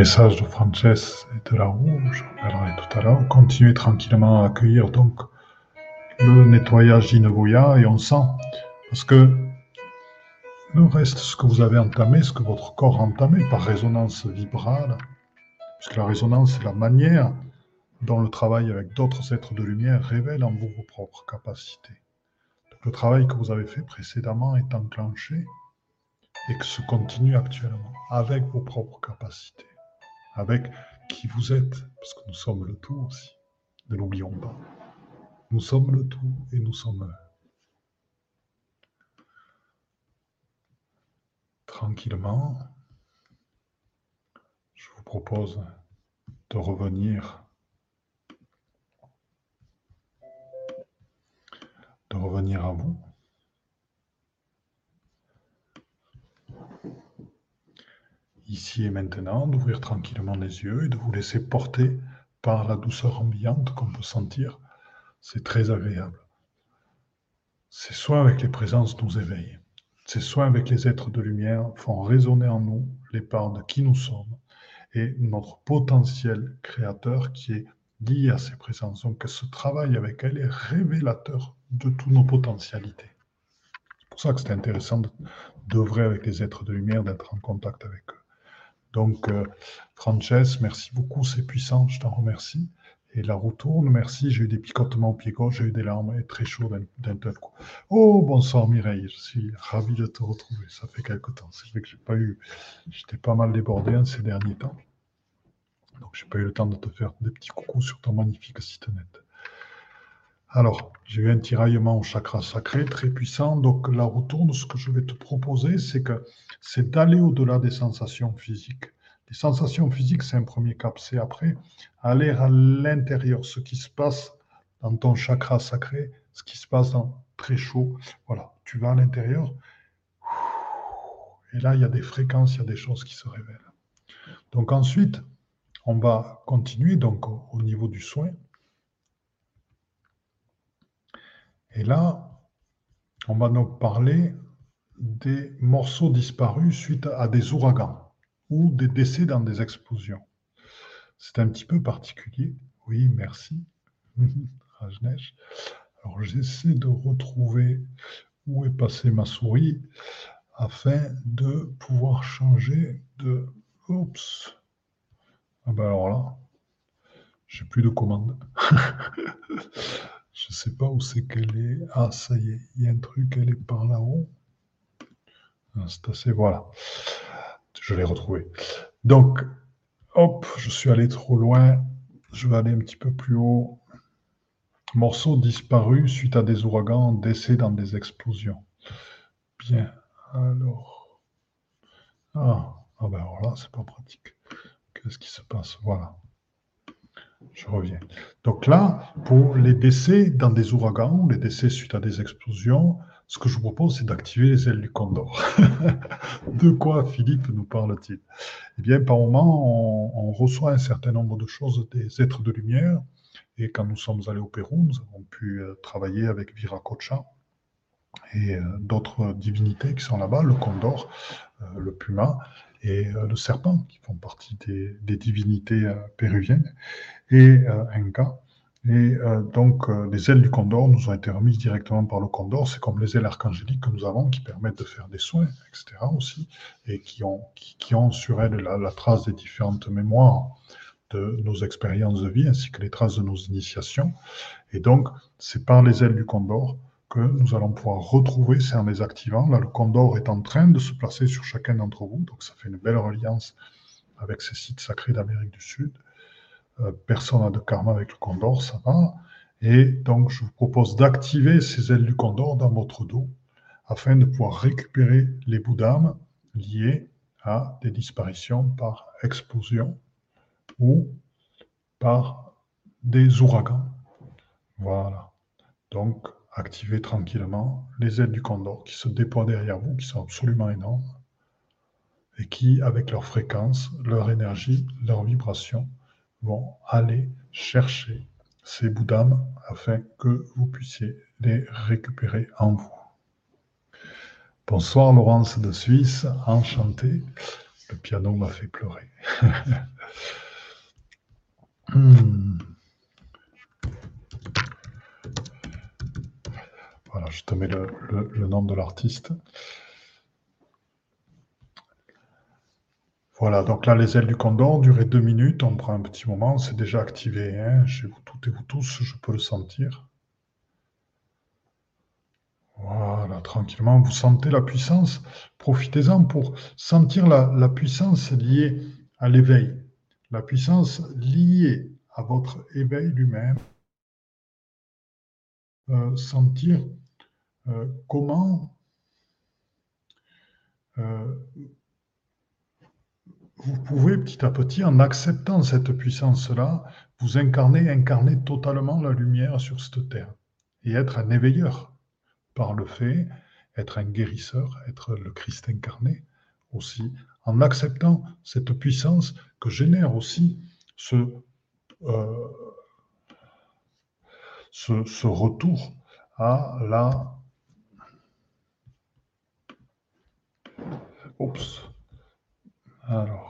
Message de Frances et de la rouge, j'en parlerai tout à l'heure. Continuez tranquillement à accueillir donc le nettoyage d'Inevoya et on sent, parce que le reste, ce que vous avez entamé, ce que votre corps a entamé par résonance vibrale, puisque la résonance c'est la manière dont le travail avec d'autres êtres de lumière révèle en vous vos propres capacités. Donc le travail que vous avez fait précédemment est enclenché et que se continue actuellement avec vos propres capacités avec qui vous êtes, parce que nous sommes le tout aussi. Ne l'oublions pas. Nous sommes le tout et nous sommes tranquillement. Je vous propose de revenir de revenir à vous. Ici et maintenant, d'ouvrir tranquillement les yeux et de vous laisser porter par la douceur ambiante qu'on peut sentir. C'est très agréable. Ces soins avec les présences nous éveillent. Ces soins avec les êtres de lumière font résonner en nous les parts de qui nous sommes et notre potentiel créateur qui est lié à ces présences. Donc ce travail avec elles est révélateur de toutes nos potentialités. C'est pour ça que c'est intéressant d'œuvrer avec les êtres de lumière, d'être en contact avec eux. Donc, euh, Frances, merci beaucoup, c'est puissant, je t'en remercie. Et la roue tourne, merci, j'ai eu des picotements au pied gauche, j'ai eu des larmes, et très chaud d'un tel coup. Oh, bonsoir Mireille, je suis ravi de te retrouver, ça fait quelque temps. C'est vrai que j'ai pas eu, j'étais pas mal débordé en ces derniers temps. Donc, j'ai pas eu le temps de te faire des petits coucous sur ton magnifique site net. Alors, j'ai eu un tiraillement au chakra sacré très puissant. Donc, la retourne, ce que je vais te proposer, c'est que c'est d'aller au-delà des sensations physiques. Les sensations physiques, c'est un premier cap. C'est après aller à l'intérieur, ce qui se passe dans ton chakra sacré, ce qui se passe dans très chaud. Voilà, tu vas à l'intérieur. Et là, il y a des fréquences, il y a des choses qui se révèlent. Donc ensuite, on va continuer donc au niveau du soin. Et là, on va donc parler des morceaux disparus suite à des ouragans ou des décès dans des explosions. C'est un petit peu particulier. Oui, merci. Rajnesh. Alors j'essaie de retrouver où est passée ma souris afin de pouvoir changer de... Oups. Ah ben alors là, j'ai plus de commande. Je ne sais pas où c'est qu'elle est. Ah, ça y est, il y a un truc, elle est par là-haut. Ah, c'est assez, voilà. Je l'ai retrouvé. Donc, hop, je suis allé trop loin. Je vais aller un petit peu plus haut. Morceau disparu suite à des ouragans, décès dans des explosions. Bien, alors. Ah, ah ben alors là, c'est pas pratique. Qu'est-ce qui se passe? Voilà. Je reviens. Donc là, pour les décès dans des ouragans, les décès suite à des explosions, ce que je vous propose, c'est d'activer les ailes du condor. de quoi Philippe nous parle-t-il? Eh bien, par moment, on, reçoit un certain nombre de choses des êtres de lumière. Et quand nous sommes allés au Pérou, nous avons pu euh, travailler avec Viracocha et euh, d'autres divinités qui sont là-bas, le condor, euh, le puma et le serpent, qui font partie des, divinités péruviennes et euh, cas. Et euh, donc, euh, les ailes du condor nous ont été remises directement par le condor. C'est comme les ailes archangéliques que nous avons qui permettent de faire des soins, etc. aussi, et qui ont, qui, ont sur elles la, trace des différentes mémoires de nos expériences de vie, ainsi que les traces de nos initiations. Et donc, c'est par les ailes du condor que nous allons pouvoir retrouver, c'est en les activant. Là, le condor est en train de se placer sur chacun d'entre vous, donc ça fait une belle reliance avec ces sites sacrés d'Amérique du Sud. Euh, personne n'a de karma avec le condor, ça va. Et donc, je vous propose d'activer ces ailes du condor dans votre dos afin de pouvoir récupérer les bouts d'âme liés à des disparitions par explosion ou par des ouragans. Voilà. Donc, activez tranquillement les ailes du condor qui se déploient derrière vous, qui sont absolument énormes et qui, avec leur fréquence, leur énergie, leur vibration, vont aller chercher ces bouts d'âme afin que vous puissiez les récupérer en vous. Bonsoir Laurence de Suisse, enchanté. Le piano m'a fait pleurer. Hmm. Je te mets le nom de l'artiste. Voilà, donc là, les ailes du condor, durée deux minutes, on prend un petit moment, c'est déjà activé, hein, chez vous toutes et vous tous, je peux le sentir. Voilà, tranquillement, vous sentez la puissance, profitez-en pour sentir la, puissance liée à l'éveil, la puissance liée à votre éveil lui-même, euh, sentir euh, comment euh, vous pouvez petit à petit, en acceptant cette puissance-là, vous incarner, incarner totalement la lumière sur cette terre et être un éveilleur par le fait, être un guérisseur, être le Christ incarné aussi, en acceptant cette puissance que génère aussi ce, euh, retour à la... Oups. Alors.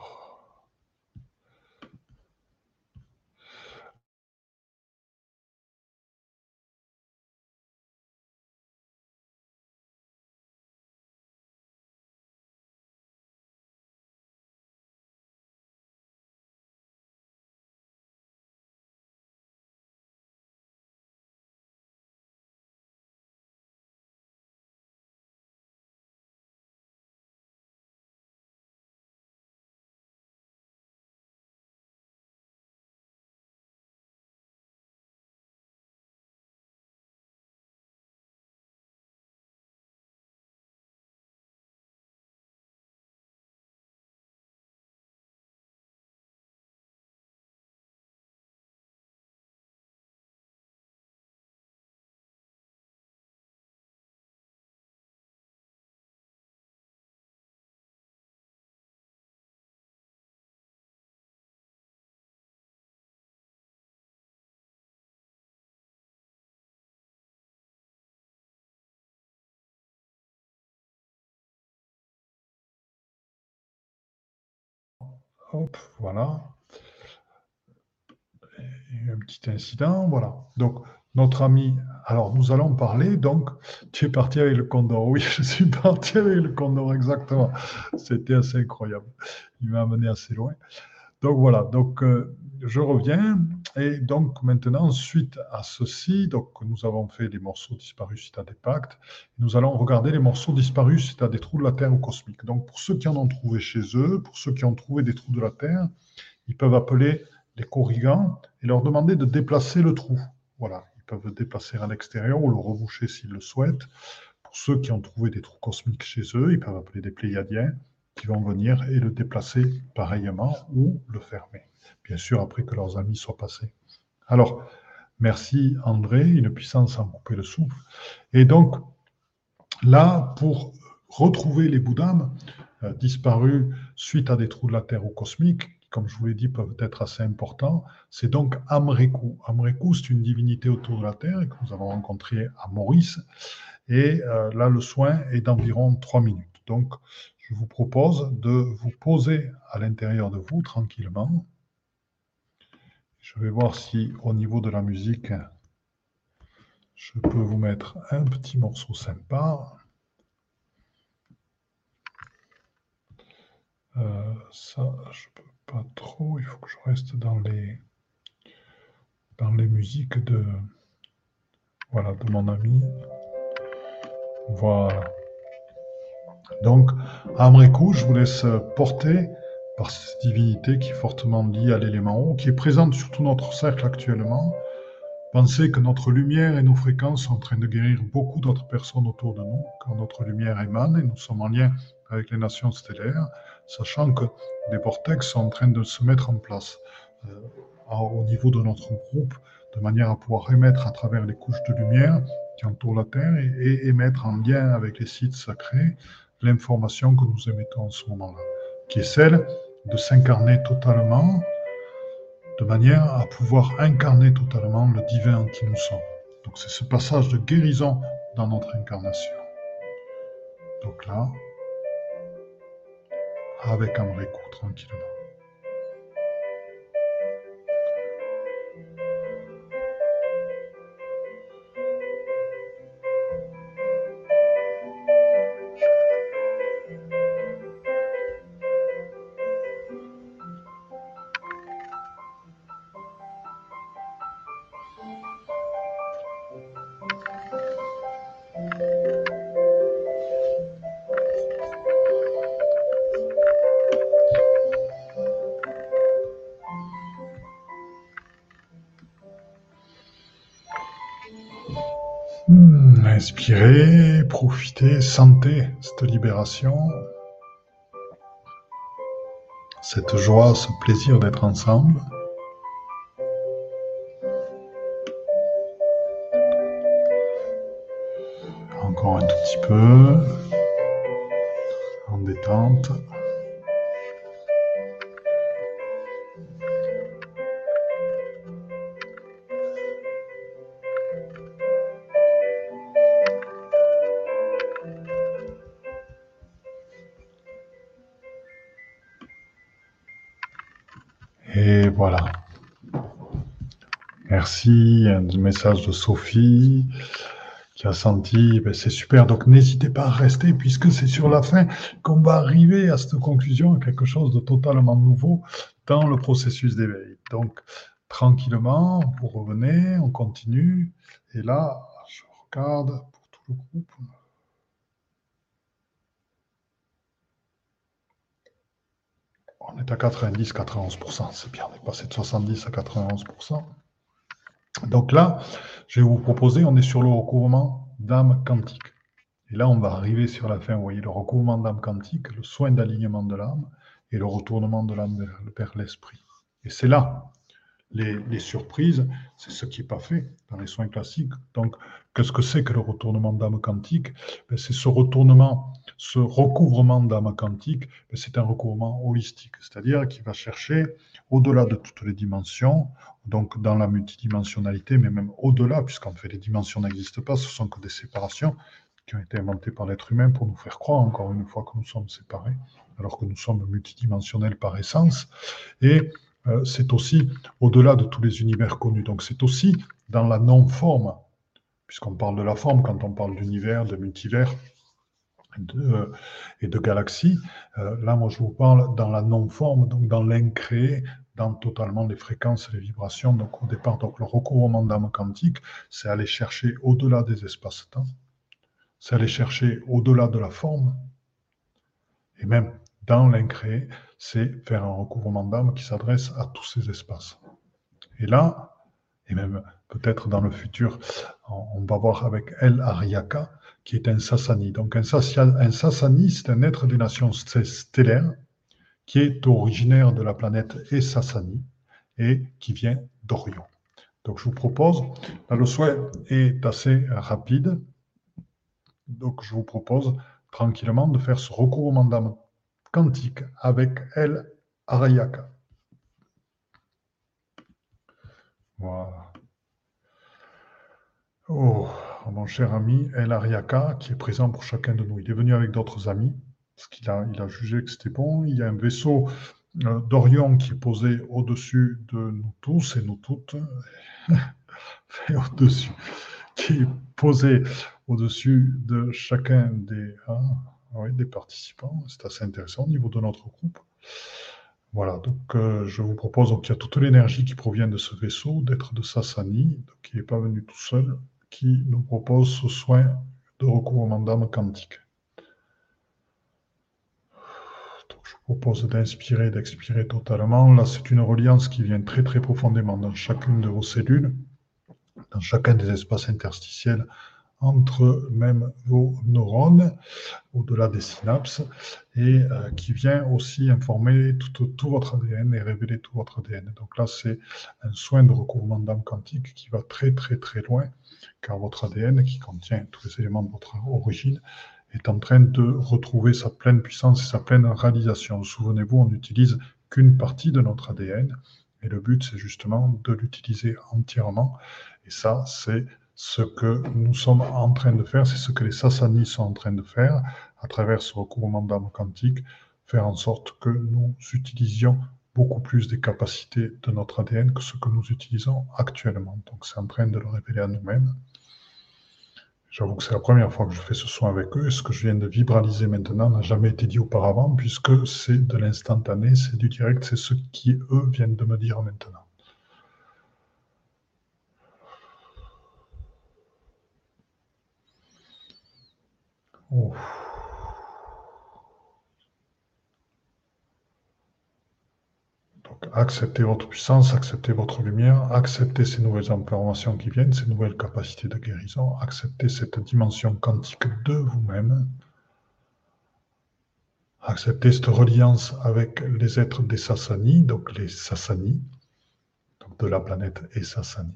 Hop, voilà. un petit incident, voilà. Donc, notre ami, alors nous allons parler, donc, tu es parti avec le condor. Oui, je suis parti avec le condor, exactement. C'était assez incroyable. Il m'a amené assez loin. Donc voilà, donc euh, je reviens. Et donc maintenant, suite à ceci, donc nous avons fait les morceaux disparus suite à des pactes. Nous allons regarder les morceaux disparus suite à des trous de la Terre ou cosmiques. Donc pour ceux qui en ont trouvé chez eux, pour ceux qui ont trouvé des trous de la Terre, ils peuvent appeler les corrigans et leur demander de déplacer le trou. Voilà, ils peuvent le déplacer à l'extérieur ou le reboucher s'ils le souhaitent. Pour ceux qui ont trouvé des trous cosmiques chez eux, ils peuvent appeler des pléiadiens qui vont venir et le déplacer pareillement ou le fermer. Bien sûr, après que leurs amis soient passés. Alors, merci André, une puissance à couper le souffle. Et donc, là, pour retrouver les bouddhas euh, disparus suite à des trous de la Terre ou cosmiques, comme je vous l'ai dit, peuvent être assez importants, c'est donc Amreku. Amreku, c'est une divinité autour de la Terre que nous avons rencontrée à Maurice. Et euh, là, le soin est d'environ trois minutes. Donc, je vous propose de vous poser à l'intérieur de vous tranquillement. Je vais voir si au niveau de la musique, je peux vous mettre un petit morceau sympa. Euh, ça, je peux pas trop. Il faut que je reste dans les, dans les musiques de, voilà, de mon ami. Voilà. Donc, à Amrekou, je vous laisse porter par cette divinité qui est fortement liée à l'élément haut, qui est présente sur tout notre cercle actuellement. Pensez que notre lumière et nos fréquences sont en train de guérir beaucoup d'autres personnes autour de nous, quand notre lumière émane et nous sommes en lien avec les nations stellaires, sachant que des vortex sont en train de se mettre en place euh, au niveau de notre groupe, de manière à pouvoir émettre à travers les couches de lumière qui entourent la Terre et émettre en lien avec les sites sacrés l'information que nous émettons en ce moment-là, qui est celle de s'incarner totalement, de manière à pouvoir incarner totalement le divin qui nous sommes. Donc c'est ce passage de guérison dans notre incarnation. Donc là, avec un coup, tranquillement. Inspirez, profitez, sentez cette libération, cette joie, ce plaisir d'être ensemble. Encore un tout petit peu Un message de Sophie qui a senti, ben, c'est super. Donc n'hésitez pas à rester puisque c'est sur la fin qu'on va arriver à cette conclusion, quelque chose de totalement nouveau dans le processus d'éveil. Donc tranquillement, vous revenez, on continue. Et là, je regarde pour tout le groupe. On est à 90-91%, c'est bien, on est passé de 70 à 91%. Donc là, je vais vous proposer, on est sur le recouvrement d'âme quantique. Et là, on va arriver sur la fin, vous voyez, le recouvrement d'âme quantique, le soin d'alignement de l'âme et le retournement de l'âme vers l'esprit. Et c'est là les, surprises, c'est ce qui n'est pas fait dans les soins classiques. Donc, qu'est-ce que c'est que le retournement d'âme quantique? Ben, C'est ce retournement, ce recouvrement d'âme quantique, ben, c'est un recouvrement holistique, c'est-à-dire qui va chercher au-delà de toutes les dimensions, donc dans la multidimensionnalité, mais même au-delà, puisqu'en fait les dimensions n'existent pas, ce sont que des séparations qui ont été inventées par l'être humain pour nous faire croire, encore une fois, que nous sommes séparés alors que nous sommes multidimensionnels par essence. Et c'est aussi au-delà de tous les univers connus. Donc c'est aussi dans la non-forme, puisqu'on parle de la forme quand on parle d'univers, de multivers de, et de galaxies. Euh, là, moi, je vous parle dans la non-forme, donc dans l'incréé, dans totalement les fréquences les vibrations. Donc au départ, donc, le recouvrement d'âme quantique, c'est aller chercher au-delà des espaces-temps, c'est aller chercher au-delà de la forme, et même dans c'est faire un recouvrement d'âme qui s'adresse à tous ces espaces. Et là, et même peut-être dans le futur, on va voir avec El Ariaka, qui est un Sassani. Donc un, Sassani, c'est un être des nations stellaires qui est originaire de la planète Sassani et qui vient d'Orion. Donc je vous propose, le souhait est assez rapide, donc je vous propose tranquillement de faire ce recouvrement d'âme quantique avec El Arayaka. Voilà. Oh, mon cher ami El Ariaka, qui est présent pour chacun de nous. Il est venu avec d'autres amis, parce qu'il a, il a jugé que c'était bon. Il y a un vaisseau euh, d'Orion qui est posé au-dessus de nous tous et nous toutes, au-dessus, qui est posé au-dessus de chacun des, hein, des participants. C'est assez intéressant au niveau de notre groupe. Voilà, donc euh, je vous propose, donc il y a toute l'énergie qui provient de ce vaisseau, d'être de Sassani, qui n'est pas venu tout seul, qui nous propose ce soin de recouvrement d'âme quantique. Donc je vous propose d'inspirer, d'expirer totalement. Là, c'est une reliance qui vient très très profondément dans chacune de vos cellules, dans chacun des espaces interstitiels entre même vos neurones, au-delà des synapses, et euh, qui vient aussi informer tout, tout, votre ADN et révéler tout votre ADN. Donc là, c'est un soin de recouvrement d'âme quantique qui va très très très loin, car votre ADN, qui contient tous les éléments de votre origine, est en train de retrouver sa pleine puissance et sa pleine réalisation. Souvenez-vous, on n'utilise qu'une partie de notre ADN, et le but, c'est justement de l'utiliser entièrement. Et ça, c'est ce que nous sommes en train de faire, c'est ce que les Sassanis sont en train de faire à travers ce recouvrement d'âme quantique, faire en sorte que nous utilisions beaucoup plus des capacités de notre ADN que ce que nous utilisons actuellement. Donc c'est en train de le révéler à nous-mêmes. J'avoue que c'est la première fois que je fais ce soin avec eux. Ce que je viens de vibraliser maintenant n'a jamais été dit auparavant, puisque c'est de l'instantané, c'est du direct, c'est ce qui, eux, viennent de me dire maintenant. Donc, acceptez votre puissance, acceptez votre lumière, acceptez ces nouvelles informations qui viennent, ces nouvelles capacités de guérison, acceptez cette dimension quantique de vous-même, acceptez cette reliance avec les êtres des Sassani, donc les Sassani, donc de la planète et Sassani.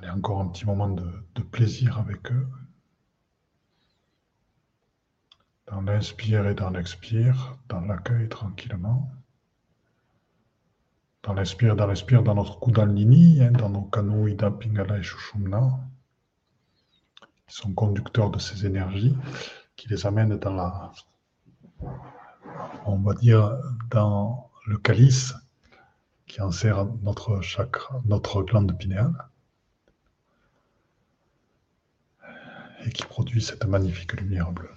Allez, encore un petit moment de, plaisir avec eux. Dans l'inspire et dans l'expire, dans l'accueil tranquillement. Dans l'inspire, dans l'expire, dans notre Kundalini, hein, dans nos canaux Ida, Pingala et Shushumna, qui sont conducteurs de ces énergies, qui les amènent dans la, on va dire, dans le calice qui enserre notre chakra, notre glande pinéale. Et qui produit cette magnifique lumière bleue.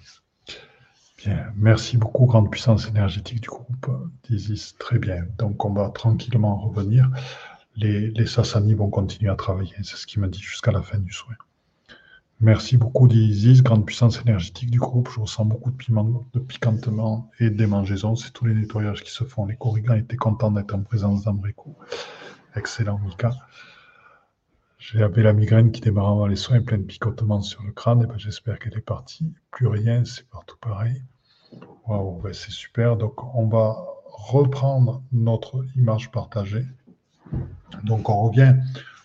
Bien, merci beaucoup, grande puissance énergétique du groupe d'Isis. Très bien. Donc, on va tranquillement revenir. Les, Sassani vont continuer à travailler. C'est ce qu'il m'a dit jusqu'à la fin du souhait. Merci beaucoup d'Isis, grande puissance énergétique du groupe. Je ressens beaucoup de, de piquantement et démangeaisons. C'est tous les nettoyages qui se font. Les corrigans étaient contents d'être en présence d'Ambrico. Excellent, Mika. J'avais la migraine qui démarre avant les soins, plein de picotements sur le crâne. Et ben, j'espère qu'elle est partie. Plus rien, c'est partout pareil. Waouh, ben, c'est super. Donc, on va reprendre notre image partagée. Donc, on revient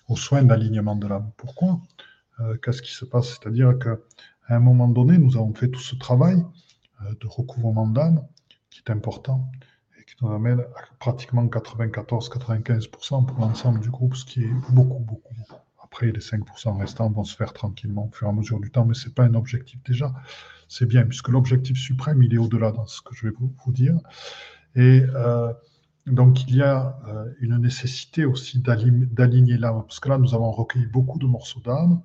aux soins d'alignement de l'âme. Pourquoi? Euh, Qu'est-ce qui se passe? C'est-à-dire qu'à un moment donné, nous avons fait tout ce travail euh, de recouvrement d'âme qui est important et qui nous amène à pratiquement 94-95% pour l'ensemble du groupe, ce qui est beaucoup, beaucoup Après, les 5% restants vont se faire tranquillement au fur et à mesure du temps, mais ce n'est pas un objectif déjà. C'est bien, puisque l'objectif suprême, il est au-delà dans ce que je vais vous, dire. Et euh, donc, il y a euh, une nécessité aussi d'aligner l'âme, parce que là, nous avons recueilli beaucoup de morceaux d'âme,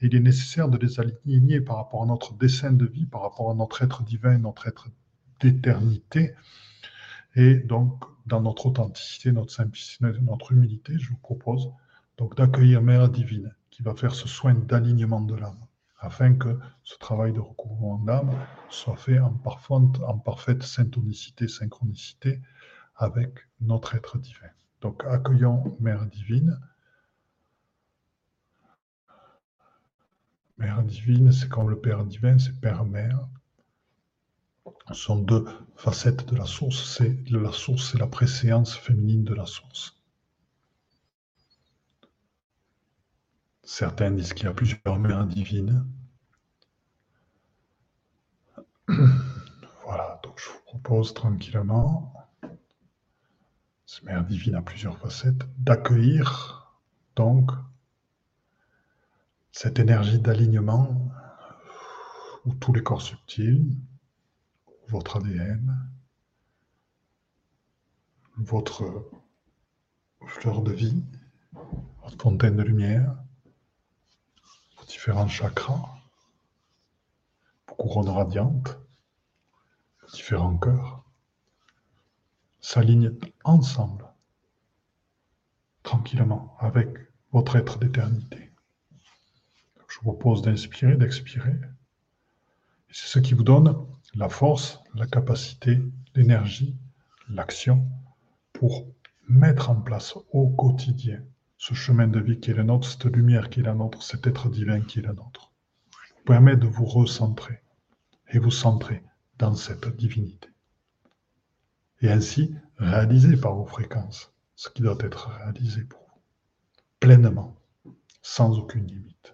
et il est nécessaire de les aligner par rapport à notre dessin de vie, par rapport à notre être divin, notre être d'éternité. Et donc, dans notre authenticité, notre simplicité, notre humilité, je vous propose donc d'accueillir Mère divine qui va faire ce soin d'alignement de l'âme, afin que ce travail de recouvrement d'âme soit fait en, parfaite, en parfaite syntonicité, synchronicité avec notre être divin. Donc accueillons Mère divine. Mère divine, c'est comme le Père divin, c'est Père-Mère. Ce sont deux facettes de la source. C'est la source, c'est la préséance féminine de la source. Certains disent qu'il y a plusieurs mères divines. Voilà, donc je vous propose tranquillement, cette mère divine a plusieurs facettes, d'accueillir donc cette énergie d'alignement où tous les corps subtils, votre ADN, votre fleur de vie, votre fontaine de lumière, différents chakras, radiantes, vos différents cœurs, s'alignent ensemble, tranquillement, avec votre être d'éternité. Je vous propose d'inspirer, d'expirer. C'est ce qui vous donne la force, la capacité, l'énergie, l'action pour mettre en place au quotidien ce chemin de vie qui est le nôtre, cette lumière qui est la nôtre, cet être divin qui est la nôtre. Vous permet de vous recentrer et vous centrer dans cette divinité. Et ainsi réaliser par vos fréquences ce qui doit être réalisé pour vous, pleinement, sans aucune limite.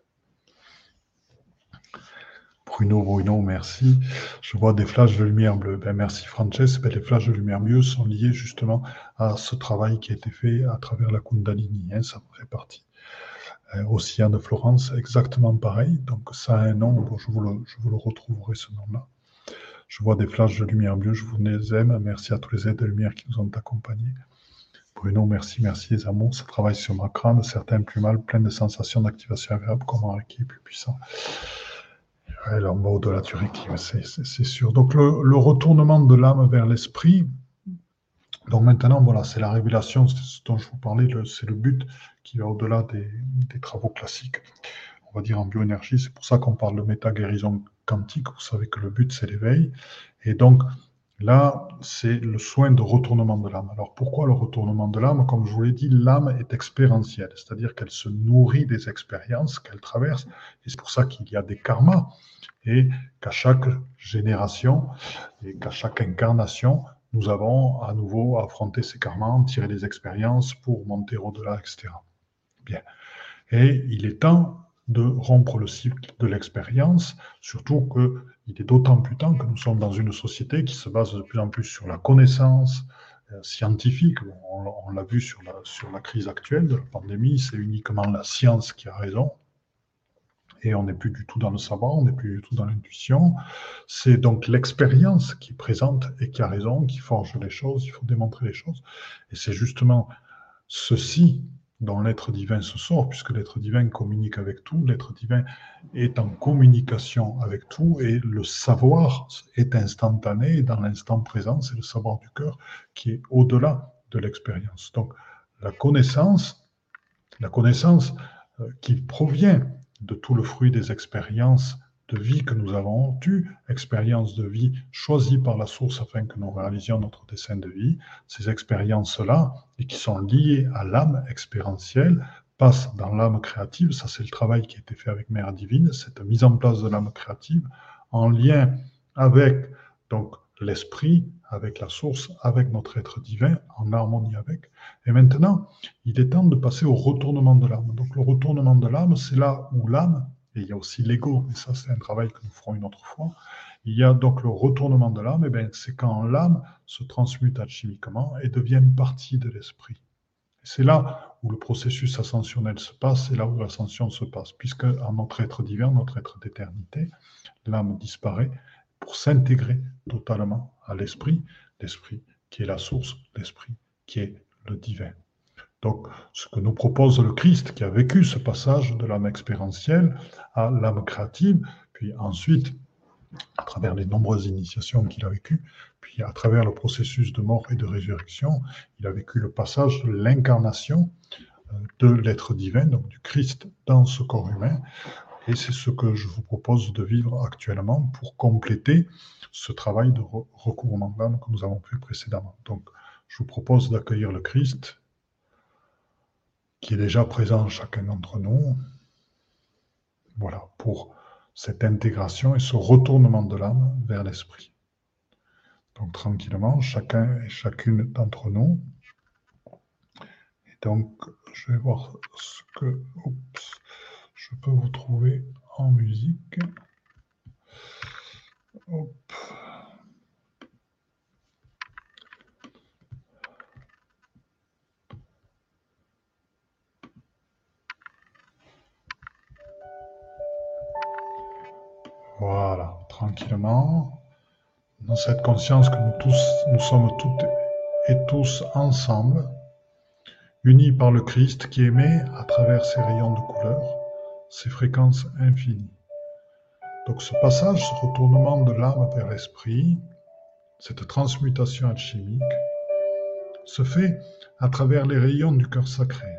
Bruno, Bruno, merci. Je vois des flashs de lumière bleue. Ben, merci Frances. Ben, les flashs de lumière bleue sont liés justement à ce travail qui a été fait à travers la Kundalini. Hein, ça fait partie. Euh, Océan de Florence, exactement pareil. Donc ça a un nom. je, vous le, retrouverai ce nom-là. Je vois des flashs de lumière bleue. Je vous les aime. Merci à tous les aides de lumière qui nous ont accompagnés. Bruno, merci, merci les amours. Ça travaille sur ma crâne. Certains plus mal, plein de sensations d'activation agréable, comme un reiki plus puissant leur mot de la c'est sûr. Donc le, retournement de l'âme vers l'esprit, donc maintenant, voilà, c'est la révélation, c'est ce dont je vous parlais, c'est le but qui va au-delà des, travaux classiques, on va dire en bioénergie. C'est pour ça qu'on parle de méta-guérison quantique. Vous savez que le but, c'est l'éveil. Et donc, Là, c'est le soin de retournement de l'âme. Alors pourquoi le retournement de l'âme? Comme je vous l'ai dit, l'âme est expérientielle, c'est-à-dire qu'elle se nourrit des expériences qu'elle traverse. Et c'est pour ça qu'il y a des karmas et qu'à chaque génération et qu'à chaque incarnation, nous avons à nouveau affronté ces karmas, tirer des expériences pour monter au-delà, etc. Bien. Et il est temps de rompre le cycle de l'expérience, surtout qu'il est d'autant plus temps que nous sommes dans une société qui se base de plus en plus sur la connaissance euh, scientifique. On, l'a vu sur la, sur la crise actuelle de la pandémie, c'est uniquement la science qui a raison. Et on n'est plus du tout dans le savoir, on n'est plus du tout dans l'intuition. C'est donc l'expérience qui présente et qui a raison, qui forge les choses, il faut démontrer les choses. Et c'est justement ceci dont l'être divin se sort, puisque l'être divin communique avec tout, l'être divin est en communication avec tout, et le savoir est instantané, dans l'instant présent, c'est le savoir du cœur qui est au-delà de l'expérience. Donc la connaissance, la connaissance euh, qui provient de tout le fruit des expériences de vie que nous avons eu, expériences de vie choisies par la source afin que nous réalisions notre dessin de vie, ces expériences-là, et qui sont liées à l'âme expérientielle, passent dans l'âme créative. Ça, c'est le travail qui a été fait avec Mère Divine, cette mise en place de l'âme créative en lien avec donc l'esprit, avec la source, avec notre être divin, en harmonie avec. Et maintenant, il est temps de passer au retournement de l'âme. Donc le retournement de l'âme, c'est là où l'âme et il y a aussi l'ego, et ça c'est un travail que nous ferons une autre fois. Il y a donc le retournement de l'âme, et bien c'est quand l'âme se transmute alchimiquement et devient partie de l'esprit. C'est là où le processus ascensionnel se passe, c'est là où l'ascension se passe, puisque en notre être divin, notre être d'éternité, l'âme disparaît pour s'intégrer totalement à l'esprit, l'esprit qui est la source, l'esprit qui est le divin. Donc, ce que nous propose le Christ, qui a vécu ce passage de l'âme expérientielle à l'âme créative, puis ensuite, à travers les nombreuses initiations qu'il a vécues, puis à travers le processus de mort et de résurrection, il a vécu le passage de l'incarnation euh, de l'être divin, donc du Christ dans ce corps humain. Et c'est ce que je vous propose de vivre actuellement pour compléter ce travail de recouvrement d'âme que nous avons fait précédemment. Donc, je vous propose d'accueillir le Christ qui est déjà présent en chacun d'entre nous. Voilà, pour cette intégration et ce retournement de l'âme vers l'esprit. Donc tranquillement, chacun et chacune d'entre nous. Et donc, je vais voir ce que je peux vous trouver en musique. Voilà, tranquillement, dans cette conscience que nous sommes toutes et tous ensemble, unis par le Christ qui émet à travers ses rayons de couleur, ses fréquences infinies. Donc ce passage, ce retournement de l'âme vers l'esprit, cette transmutation alchimique, se fait à travers les rayons du cœur sacré,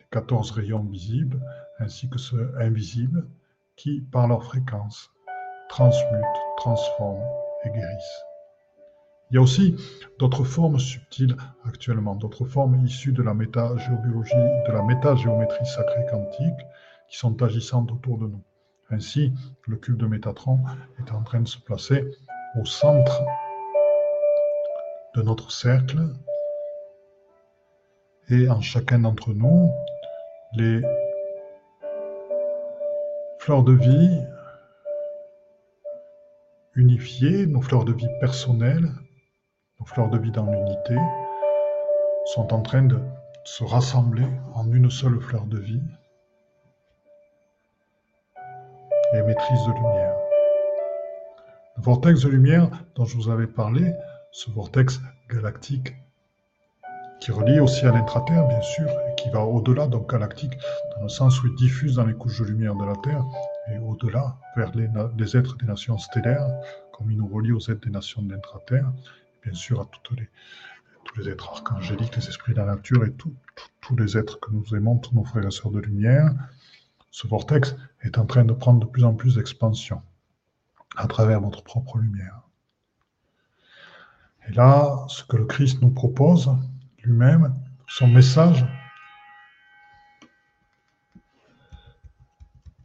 les 14 rayons visibles ainsi que ceux invisibles qui, par leur fréquence, transmutent, transforment et guérissent. Il y a aussi d'autres formes subtiles actuellement, d'autres formes issues de la métagéobiologie, de la métagéométrie sacrée quantique qui sont agissantes autour de nous. Ainsi, le cube de Métatron est en train de se placer au centre de notre cercle et en chacun d'entre nous, les fleurs de vie unifiées, nos fleurs de vie personnelles, nos fleurs de vie dans l'unité, sont en train de se rassembler en une seule fleur de vie et maîtrise de lumière. Le vortex de lumière dont je vous avais parlé, ce vortex galactique qui relie aussi à l'intraterre, bien sûr, et qui va au-delà, donc galactique, dans le sens où il diffuse dans les couches de lumière de la Terre, et au-delà, vers les, êtres des nations stellaires, comme il nous relie aux êtres des nations de l'intraterre, bien sûr à les, tous les êtres archangéliques, les esprits de la nature, et tous les êtres que nous aimons, tous nos frères et sœurs de lumière. Ce vortex est en train de prendre de plus en plus d'expansion à travers votre propre lumière. Et là, ce que le Christ nous propose, lui-même, son message,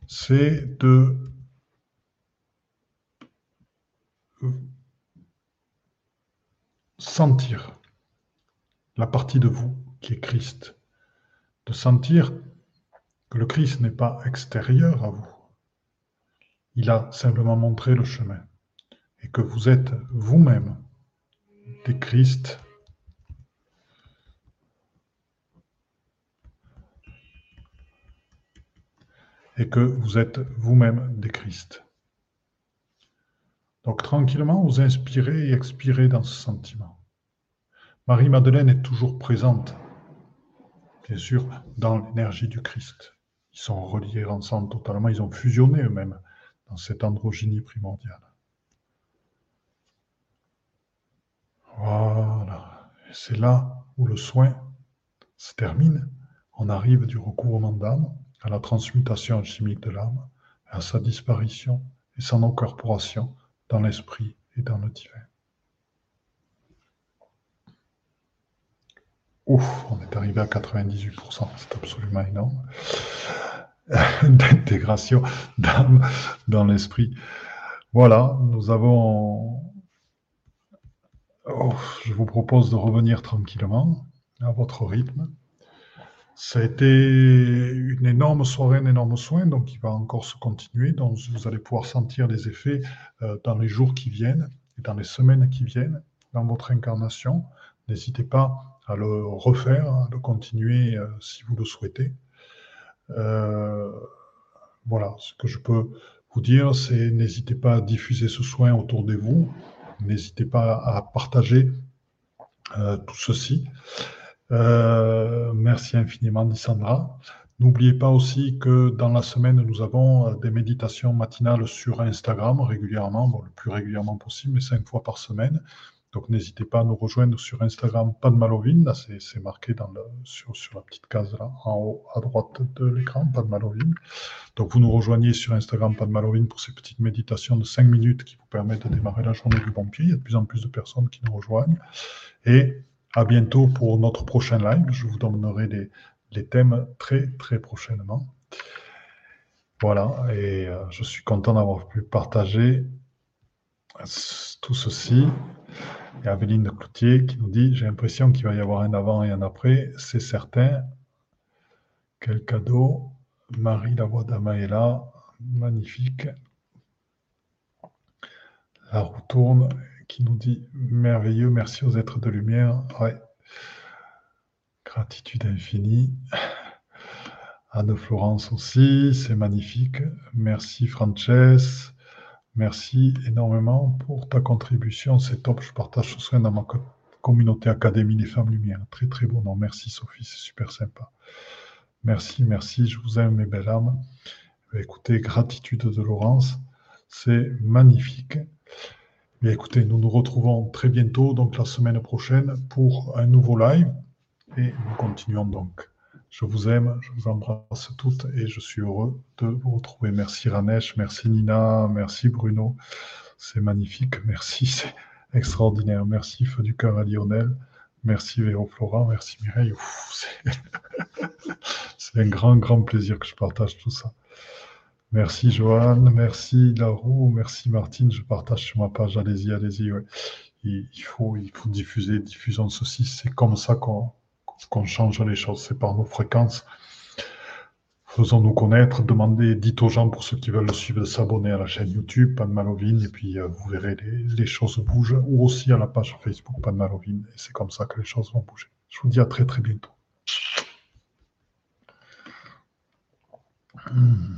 c'est de sentir la partie de vous qui est Christ, de sentir que le Christ n'est pas extérieur à vous. Il a simplement montré le chemin et que vous êtes vous-même des Christ et que vous êtes vous-même des Christ. Donc tranquillement, vous inspirez et expirez dans ce sentiment. Marie-Madeleine est toujours présente, bien sûr, dans l'énergie du Christ. Ils sont reliés ensemble totalement, ils ont fusionné eux-mêmes dans cette androgynie primordiale. Voilà. C'est là où le soin se termine. On arrive du recouvrement d'âme à la transmutation alchimique de l'âme, à sa disparition et son incorporation dans l'esprit et dans le divin. Ouf, on est arrivé à 98%, c'est absolument énorme. D'intégration d'âme dans l'esprit. Voilà, nous avons. Oh, je vous propose de revenir tranquillement à votre rythme. Ça a été une énorme soirée, un énorme soin, donc il va encore se continuer. Donc vous allez pouvoir sentir les effets euh, dans les jours qui viennent et dans les semaines qui viennent dans votre incarnation. N'hésitez pas à le refaire, à le continuer euh, si vous le souhaitez. Euh, voilà, ce que je peux vous dire, c'est n'hésitez pas à diffuser ce soin autour de vous, n'hésitez pas à partager tout ceci. Merci infiniment, Dissandra. N'oubliez pas aussi que dans la semaine, nous avons des méditations matinales sur Instagram régulièrement, le plus régulièrement possible, mais cinq fois par semaine. Donc n'hésitez pas à nous rejoindre sur Instagram, pas de Malovine, là c'est marqué sur, la petite case là, en haut à droite de l'écran, pas de Malovine. Donc vous nous rejoignez sur Instagram, pas de Malovine, pour ces petites méditations de 5 minutes qui vous permettent de démarrer la journée du bon pied. Il y a de plus en plus de personnes qui nous rejoignent. Et à bientôt pour notre prochain live. Je vous donnerai les, thèmes très très prochainement. Voilà, et euh, je suis content d'avoir pu partager tout ceci. Et Aveline Cloutier qui nous dit J'ai l'impression qu'il va y avoir un avant et un après, c'est certain. Quel cadeau. Marie la voix d'Amaëla, magnifique. La roue tourne qui nous dit Merveilleux, merci aux êtres de lumière. Ouais. Gratitude infinie. Anne-Florence aussi, c'est magnifique. Merci Frances. Merci énormément pour ta contribution. C'est top. Je partage ce soin dans ma communauté Académie des Femmes Lumière. Très, très bon nom. Merci, Sophie. C'est super sympa. Merci, merci. Je vous aime, mes belles âmes. Écoutez, gratitude de Laurence. C'est magnifique. Écoutez, nous nous retrouvons très bientôt, donc la semaine prochaine, pour un nouveau live. Et nous continuons donc. Je vous aime, je vous embrasse toutes et je suis heureux de vous retrouver. Merci Ranesh, merci Nina, merci Bruno. C'est magnifique, merci, c'est extraordinaire. Merci Feu du cœur à Lionel, merci Véro Flora, merci Mireille. C'est un grand, grand plaisir que je partage tout ça. Merci Johan, merci Larou, merci Martine, je partage sur ma page, allez-y, allez-y. Il, faut, il faut diffuser, diffusons ceci, c'est comme ça qu'on change les choses, c'est par nos fréquences. Faisons-nous connaître, demandez, dites aux gens pour ceux qui veulent le suivre de s'abonner à la chaîne YouTube, Pan Malovine, et puis euh, vous verrez, les, choses bougent, ou aussi à la page Facebook Pan Malovine, et c'est comme ça que les choses vont bouger. Je vous dis à très très bientôt. Hmm.